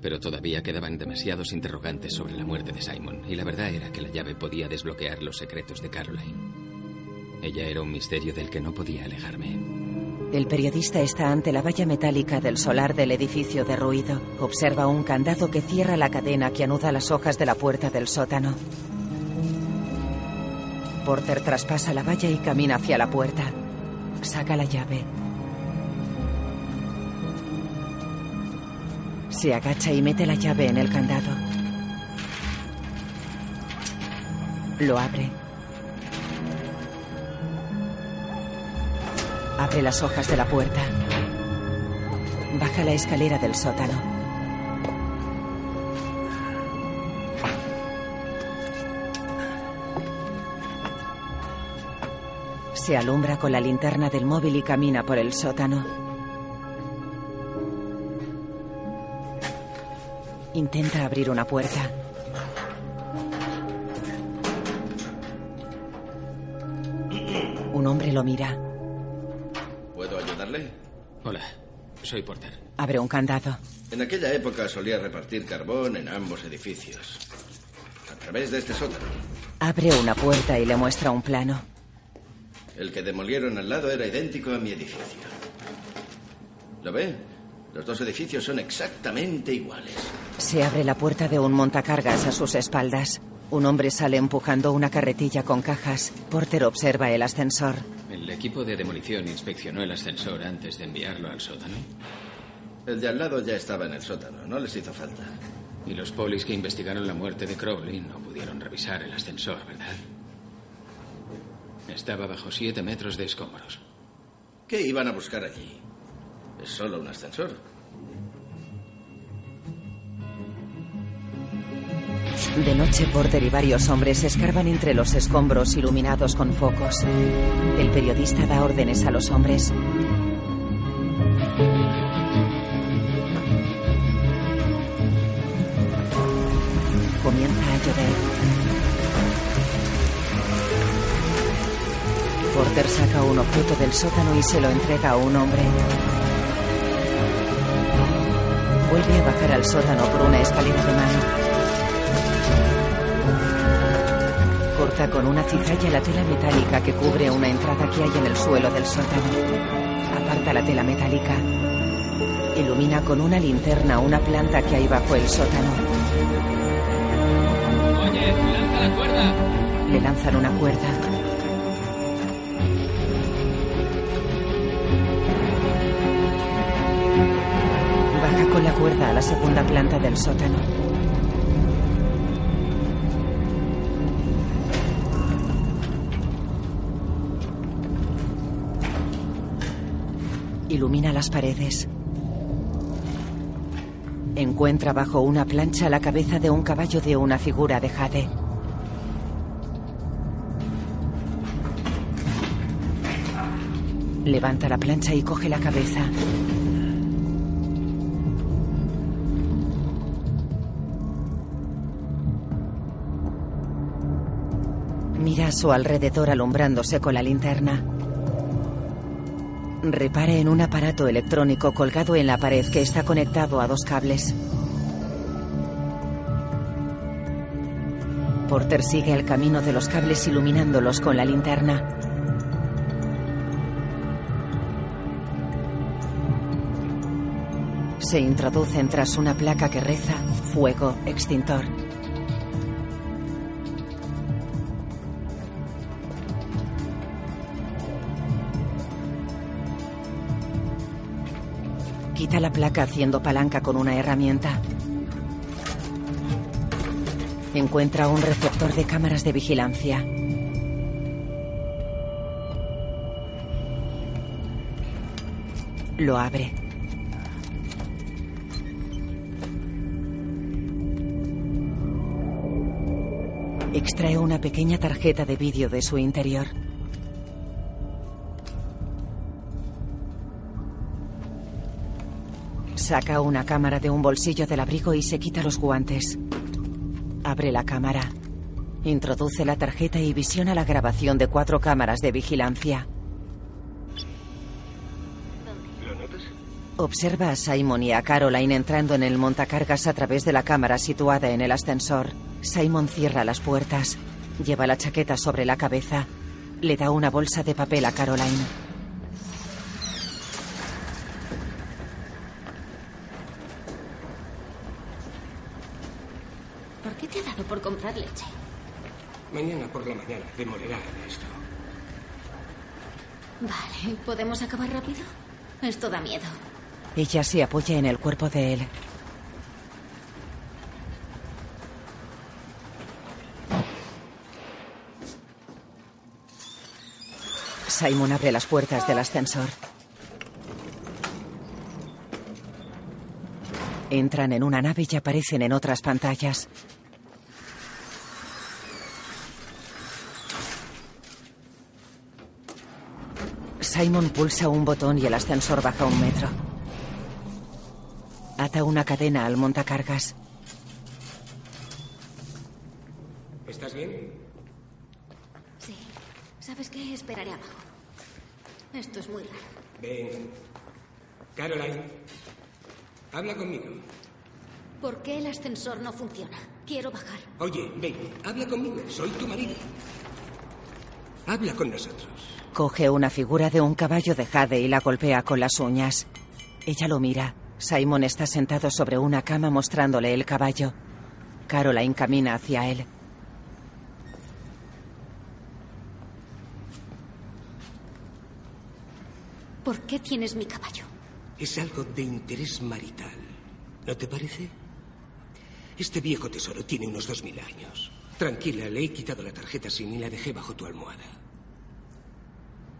Pero todavía quedaban demasiados interrogantes sobre la muerte de Simon, y la verdad era que la llave podía desbloquear los secretos de Caroline. Ella era un misterio del que no podía alejarme. El periodista está ante la valla metálica del solar del edificio derruido. Observa un candado que cierra la cadena que anuda las hojas de la puerta del sótano. Porter traspasa la valla y camina hacia la puerta. Saca la llave. Se agacha y mete la llave en el candado. Lo abre. Abre las hojas de la puerta. Baja la escalera del sótano. Se alumbra con la linterna del móvil y camina por el sótano. Intenta abrir una puerta. Un hombre lo mira. ¿Puedo ayudarle? Hola, soy Porter. Abre un candado. En aquella época solía repartir carbón en ambos edificios. A través de este sótano. Abre una puerta y le muestra un plano. El que demolieron al lado era idéntico a mi edificio. ¿Lo ve? Los dos edificios son exactamente iguales. Se abre la puerta de un montacargas a sus espaldas. Un hombre sale empujando una carretilla con cajas. Porter observa el ascensor. ¿El equipo de demolición inspeccionó el ascensor antes de enviarlo al sótano? El de al lado ya estaba en el sótano, no les hizo falta. Y los polis que investigaron la muerte de Crowley no pudieron revisar el ascensor, ¿verdad? Estaba bajo siete metros de escombros. ¿Qué iban a buscar allí? Es solo un ascensor. De noche, Porter y varios hombres escarban entre los escombros iluminados con focos. El periodista da órdenes a los hombres. Comienza a llover. Porter saca un objeto del sótano y se lo entrega a un hombre. Vuelve a bajar al sótano por una escalera de mano. Corta con una cizalla la tela metálica que cubre una entrada que hay en el suelo del sótano. Aparta la tela metálica. Ilumina con una linterna una planta que hay bajo el sótano. Oye, lanza la cuerda. Le lanzan una cuerda. La cuerda a la segunda planta del sótano. Ilumina las paredes. Encuentra bajo una plancha la cabeza de un caballo de una figura de jade. Levanta la plancha y coge la cabeza. Su alrededor alumbrándose con la linterna. Repara en un aparato electrónico colgado en la pared que está conectado a dos cables. Porter sigue el camino de los cables iluminándolos con la linterna. Se introducen tras una placa que reza Fuego Extintor. Quita la placa haciendo palanca con una herramienta. Encuentra un receptor de cámaras de vigilancia. Lo abre. Extrae una pequeña tarjeta de vídeo de su interior. Saca una cámara de un bolsillo del abrigo y se quita los guantes. Abre la cámara. Introduce la tarjeta y visiona la grabación de cuatro cámaras de vigilancia. ¿Lo notas? Observa a Simon y a Caroline entrando en el montacargas a través de la cámara situada en el ascensor. Simon cierra las puertas. Lleva la chaqueta sobre la cabeza. Le da una bolsa de papel a Caroline. ¿Por qué te ha leche? Mañana por la mañana demolerá esto. Vale, ¿podemos acabar rápido? Esto da miedo. Ella se apoya en el cuerpo de él. Simon abre las puertas del ascensor. Entran en una nave y aparecen en otras pantallas. Simon pulsa un botón y el ascensor baja un metro. Ata una cadena al montacargas. ¿Estás bien? Sí. ¿Sabes qué? Esperaré abajo. Esto es muy raro. Ven. Caroline, habla conmigo. ¿Por qué el ascensor no funciona? Quiero bajar. Oye, ven, habla conmigo. Soy tu marido. Habla con nosotros. Coge una figura de un caballo de jade y la golpea con las uñas. Ella lo mira. Simon está sentado sobre una cama mostrándole el caballo. Caroline camina hacia él. ¿Por qué tienes mi caballo? Es algo de interés marital. ¿No te parece? Este viejo tesoro tiene unos dos mil años. Tranquila, le he quitado la tarjeta SIM y la dejé bajo tu almohada.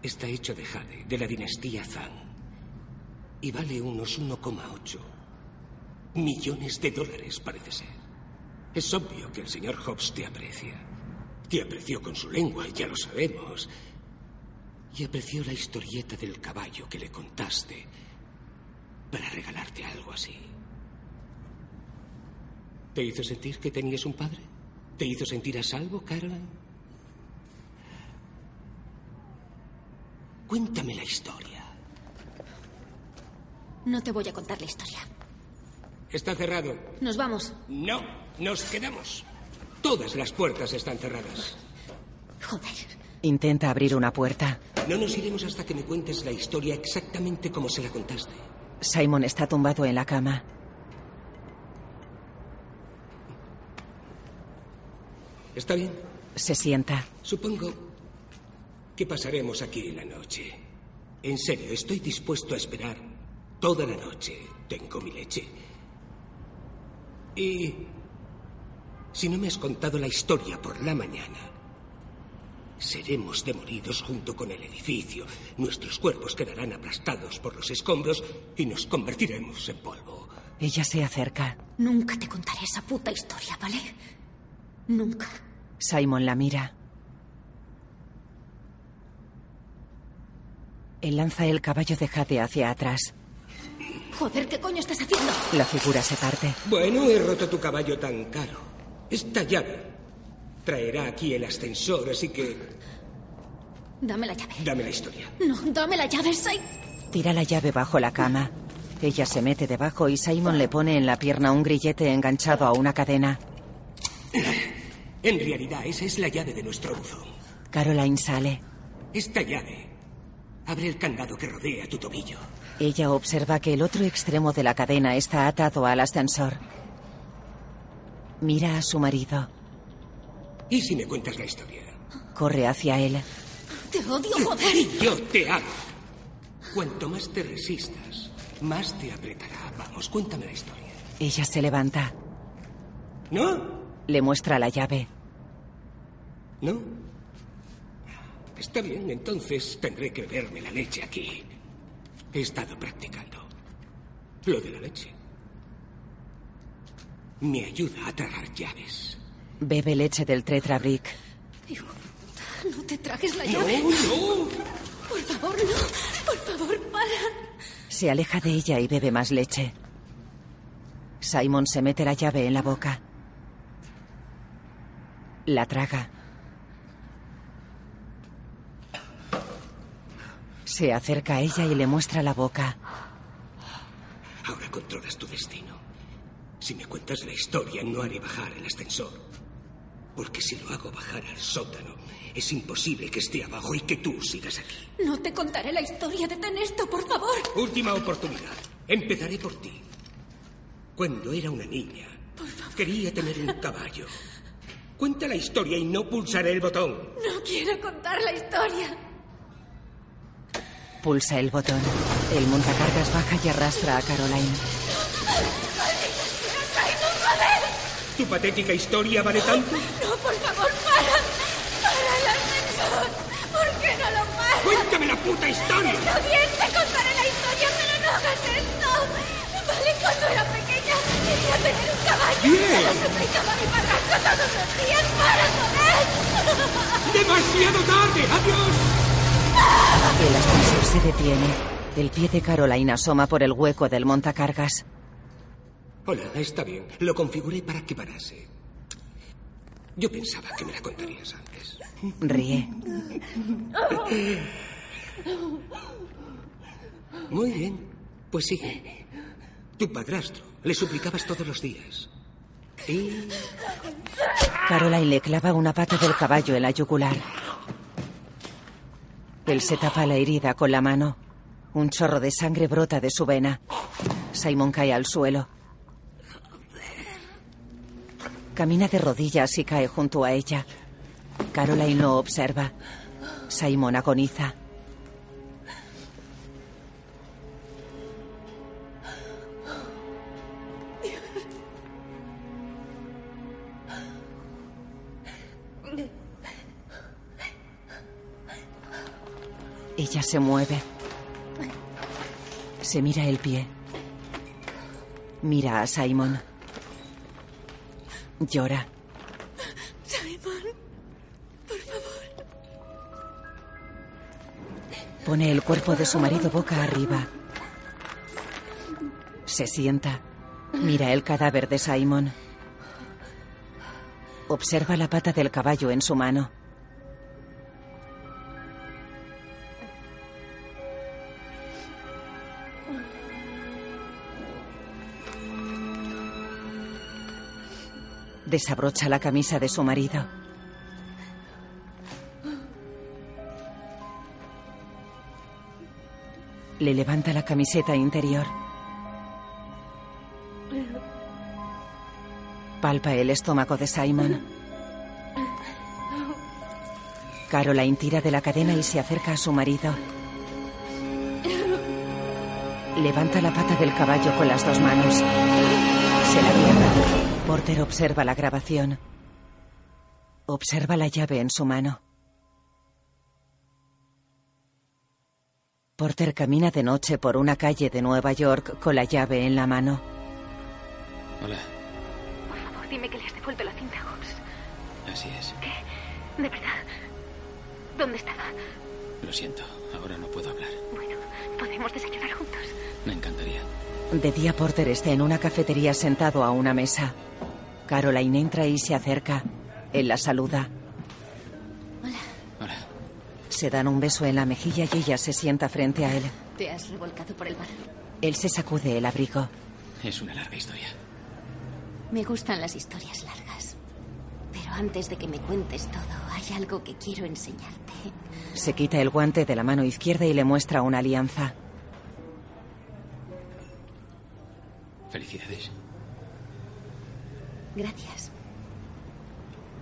Está hecho de jade, de la dinastía Zhang. Y vale unos 1,8 millones de dólares, parece ser. Es obvio que el señor Hobbs te aprecia. Te apreció con su lengua, ya lo sabemos. Y apreció la historieta del caballo que le contaste para regalarte algo así. ¿Te hizo sentir que tenías un padre? ¿Te hizo sentir a salvo, Caroline? Cuéntame la historia. No te voy a contar la historia. Está cerrado. Nos vamos. No, nos quedamos. Todas las puertas están cerradas. Joder. Intenta abrir una puerta. No nos iremos hasta que me cuentes la historia exactamente como se la contaste. Simon está tumbado en la cama. ¿Está bien? Se sienta. Supongo que pasaremos aquí la noche. En serio, estoy dispuesto a esperar toda la noche. Tengo mi leche. Y si no me has contado la historia por la mañana, seremos demolidos junto con el edificio. Nuestros cuerpos quedarán aplastados por los escombros y nos convertiremos en polvo. Ella se acerca. Nunca te contaré esa puta historia, ¿vale? Nunca. Simon la mira. Él lanza el caballo de Jade hacia atrás. Joder, ¿qué coño estás haciendo? La figura se parte. Bueno, he roto tu caballo tan caro. Esta llave traerá aquí el ascensor, así que Dame la llave. dame la historia. No, dame la llave, Sai. Tira la llave bajo la cama. Ella se mete debajo y Simon le pone en la pierna un grillete enganchado a una cadena. En realidad, esa es la llave de nuestro buzón. Caroline sale. Esta llave abre el candado que rodea tu tobillo. Ella observa que el otro extremo de la cadena está atado al ascensor. Mira a su marido. ¿Y si me cuentas la historia? Corre hacia él. Te odio, joder. Y yo te amo. Cuanto más te resistas, más te apretará. Vamos, cuéntame la historia. Ella se levanta. ¿No? Le muestra la llave. ¿No? Está bien, entonces tendré que beberme la leche aquí. He estado practicando. Lo de la leche. Me ayuda a tragar llaves. Bebe leche del Tetrabric. Hijo puta, no te tragues la No, llave. no. Por favor, no. Por favor, para. Se aleja de ella y bebe más leche. Simon se mete la llave en la boca. La traga. Se acerca a ella y le muestra la boca. Ahora controlas tu destino. Si me cuentas la historia, no haré bajar el ascensor. Porque si lo hago bajar al sótano, es imposible que esté abajo y que tú sigas aquí. No te contaré la historia. Detén esto, por favor. Última oportunidad. Empezaré por ti. Cuando era una niña, quería tener un caballo. Cuenta la historia y no pulsaré el botón. No quiero contar la historia. Pulsa el botón. El montacargas baja y arrastra a Caroline. ¿Tu patética historia vale tanto? No, por favor, para. Para el ascensor. ¿Por qué no lo paras? ¡Cuéntame la puta historia! Está bien, te contaré la historia, pero no hagas esto. Vale, cuando era pequeña quería tener un caballo. Bien. Se lo suplicaba a mi padrastro todos los días para joder. ¡Demasiado tarde! ¡Adiós! El ascensor se detiene. El pie de Caroline asoma por el hueco del montacargas. Hola, está bien. Lo configuré para que parase. Yo pensaba que me la contarías antes. Ríe. Muy bien. Pues sigue. Tu padrastro. Le suplicabas todos los días. Y... Caroline le clava una pata del caballo en la yugular. Él se tapa la herida con la mano. Un chorro de sangre brota de su vena. Simon cae al suelo. Camina de rodillas y cae junto a ella. Caroline lo observa. Simon agoniza. Ella se mueve. Se mira el pie. Mira a Simon. Llora. Simon, por favor. Pone el cuerpo de su marido boca arriba. Se sienta. Mira el cadáver de Simon. Observa la pata del caballo en su mano. Desabrocha la camisa de su marido. Le levanta la camiseta interior. Palpa el estómago de Simon. Caroline tira de la cadena y se acerca a su marido. Levanta la pata del caballo con las dos manos. Se la cierra. Porter observa la grabación. Observa la llave en su mano. Porter camina de noche por una calle de Nueva York con la llave en la mano. Hola, Por favor, dime que le has devuelto la cinta a Hobbs. así es. ¿Qué? ¿De verdad? ¿Dónde estaba? Lo siento, ahora no puedo hablar. Bueno, podemos desayunar juntos. Me encantaría. De día Porter está en una cafetería sentado a una mesa. Caroline entra y se acerca. Él la saluda. Hola. Se dan un beso en la mejilla y ella se sienta frente a él. ¿Te has revolcado por el bar? Él se sacude el abrigo. Es una larga historia. Me gustan las historias largas. Pero antes de que me cuentes todo, hay algo que quiero enseñarte. Se quita el guante de la mano izquierda y le muestra una alianza. Felicidades. Gracias.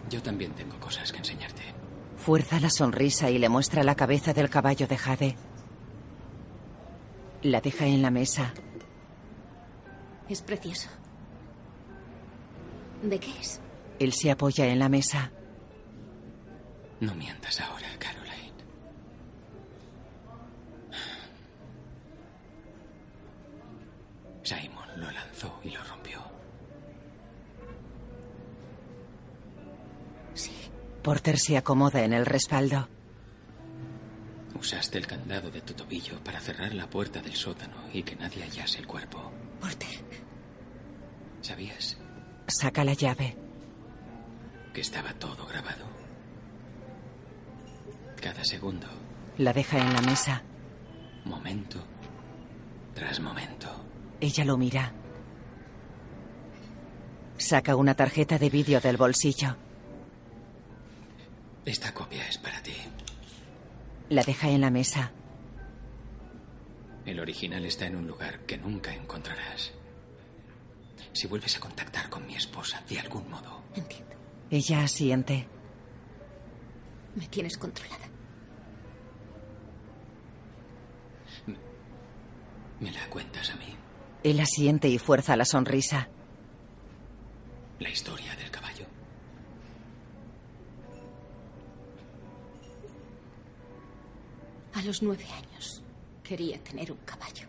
Yo también tengo cosas que enseñarte. Fuerza la sonrisa y le muestra la cabeza del caballo de Jade. La deja en la mesa. Es precioso. ¿De qué es? Él se apoya en la mesa. No mientas ahora, Caroline. Simon lo lanzó y lo rompió. Porter se acomoda en el respaldo. Usaste el candado de tu tobillo para cerrar la puerta del sótano y que nadie hallase el cuerpo. Porter. ¿Sabías Saca la llave. que estaba todo grabado? Cada segundo, La deja en la mesa. momento tras momento. Ella lo mira. Saca una tarjeta de vídeo del bolsillo. Esta copia es para ti. La deja en la mesa. El original está en un lugar que nunca encontrarás. Si vuelves a contactar con mi esposa de algún modo, Ella asiente. Me tienes controlada. me la cuentas a mí. Él asiente y fuerza la sonrisa. La historia del caballo. A los nueve años quería tener un caballo.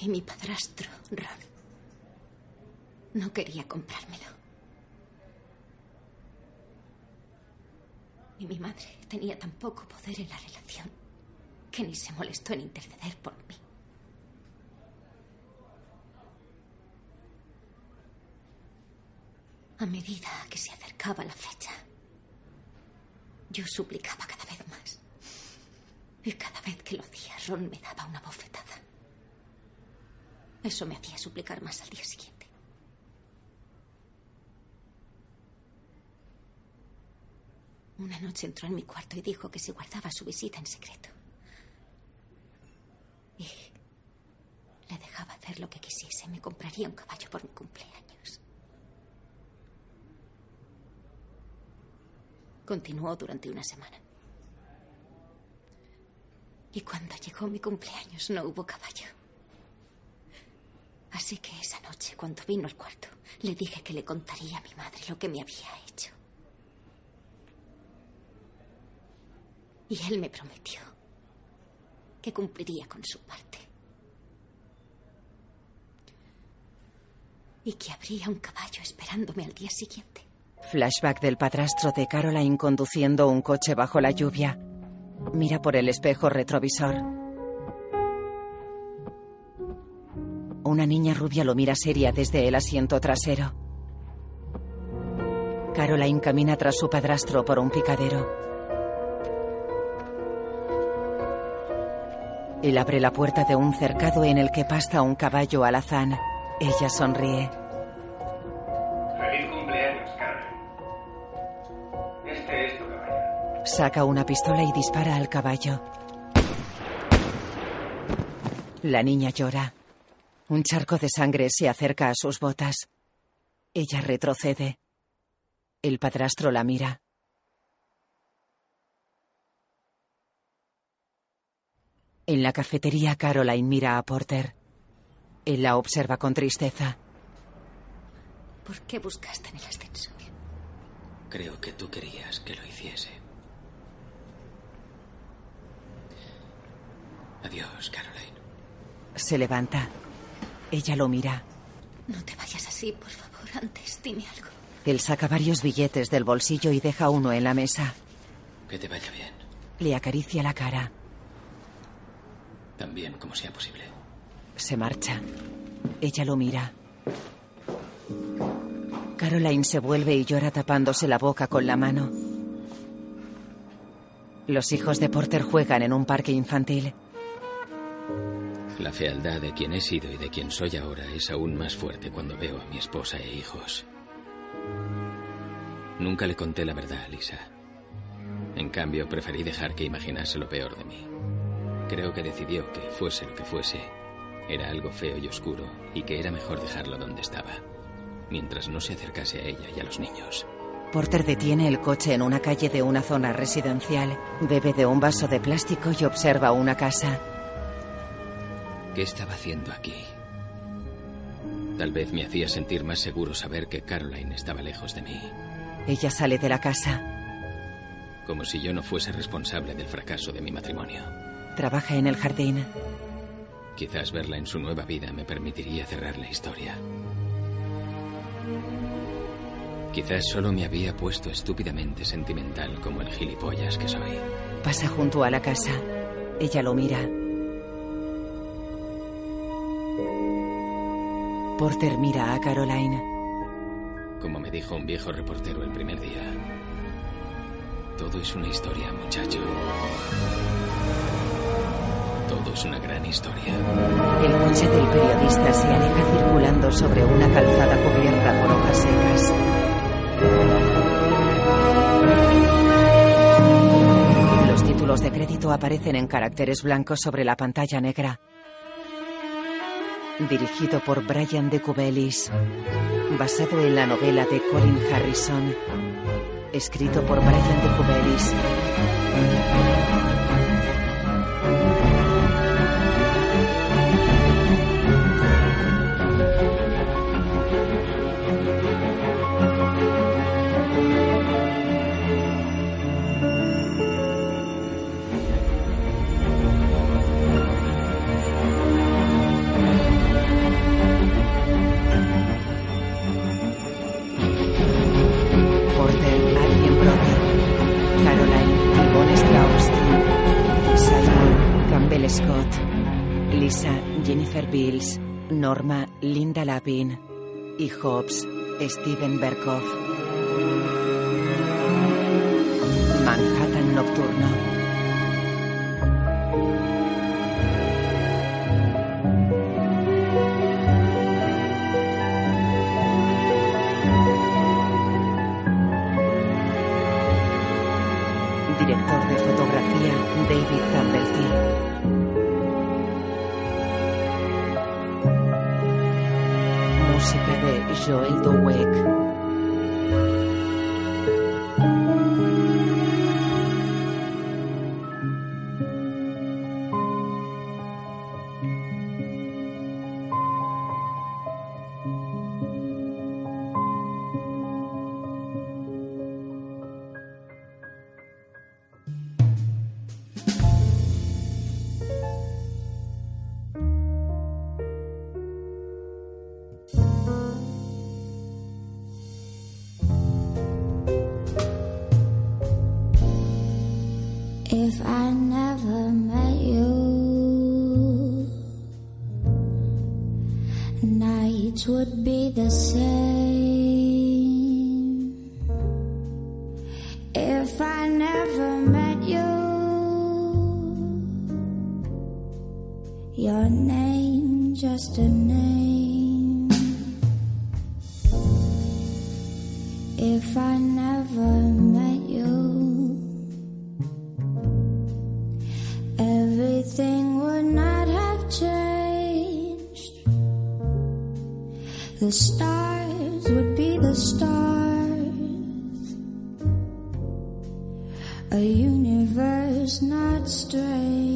Y mi padrastro, Ron, no quería comprármelo. Y mi madre tenía tan poco poder en la relación que ni se molestó en interceder por mí. A medida que se acercaba la fecha, yo suplicaba cada vez más. Y cada vez que lo hacía, Ron me daba una bofetada. Eso me hacía suplicar más al día siguiente. Una noche entró en mi cuarto y dijo que si guardaba su visita en secreto. Y le dejaba hacer lo que quisiese. Me compraría un caballo por mi cumpleaños. Continuó durante una semana. Y cuando llegó mi cumpleaños no hubo caballo. Así que esa noche, cuando vino al cuarto, le dije que le contaría a mi madre lo que me había hecho. Y él me prometió que cumpliría con su parte. Y que habría un caballo esperándome al día siguiente. Flashback del padrastro de Caroline conduciendo un coche bajo la lluvia. Mira por el espejo retrovisor. Una niña rubia lo mira seria desde el asiento trasero. Caroline camina tras su padrastro por un picadero. Él abre la puerta de un cercado en el que pasta un caballo alazán. Ella sonríe. Feliz cumpleaños, Carmen. Este es tu caballo. Saca una pistola y dispara al caballo. La niña llora. Un charco de sangre se acerca a sus botas. Ella retrocede. El padrastro la mira. En la cafetería, Caroline mira a Porter. Él la observa con tristeza. ¿Por qué buscaste en el ascensor? Creo que tú querías que lo hiciese. Adiós, Caroline. Se levanta. Ella lo mira. No te vayas así, por favor. Antes, dime algo. Él saca varios billetes del bolsillo y deja uno en la mesa. Que te vaya bien. Le acaricia la cara. Tan bien como sea posible. Se marcha. Ella lo mira. Caroline se vuelve y llora tapándose la boca con la mano. Los hijos de Porter juegan en un parque infantil. La fealdad de quien he sido y de quien soy ahora es aún más fuerte cuando veo a mi esposa e hijos. Nunca le conté la verdad a Lisa. En cambio, preferí dejar que imaginase lo peor de mí. Creo que decidió que fuese lo que fuese, era algo feo y oscuro y que era mejor dejarlo donde estaba, mientras no se acercase a ella y a los niños. Porter detiene el coche en una calle de una zona residencial, bebe de un vaso de plástico y observa una casa. ¿Qué estaba haciendo aquí? Tal vez me hacía sentir más seguro saber que Caroline estaba lejos de mí. Ella sale de la casa. Como si yo no fuese responsable del fracaso de mi matrimonio. Trabaja en el jardín. Quizás verla en su nueva vida me permitiría cerrar la historia. Quizás solo me había puesto estúpidamente sentimental como el gilipollas que soy. Pasa junto a la casa. Ella lo mira. Porter mira a Caroline. Como me dijo un viejo reportero el primer día, todo es una historia, muchacho. Es una gran historia. El coche del periodista se aleja circulando sobre una calzada cubierta por hojas secas. Los títulos de crédito aparecen en caracteres blancos sobre la pantalla negra. Dirigido por Brian de Cubelis. Basado en la novela de Colin Harrison. Escrito por Brian de Cubelis. Norma, Linda Lapin. Y Hobbs, Steven Berkoff. Manhattan Nocturno. changed, the stars would be the stars. A universe not strange.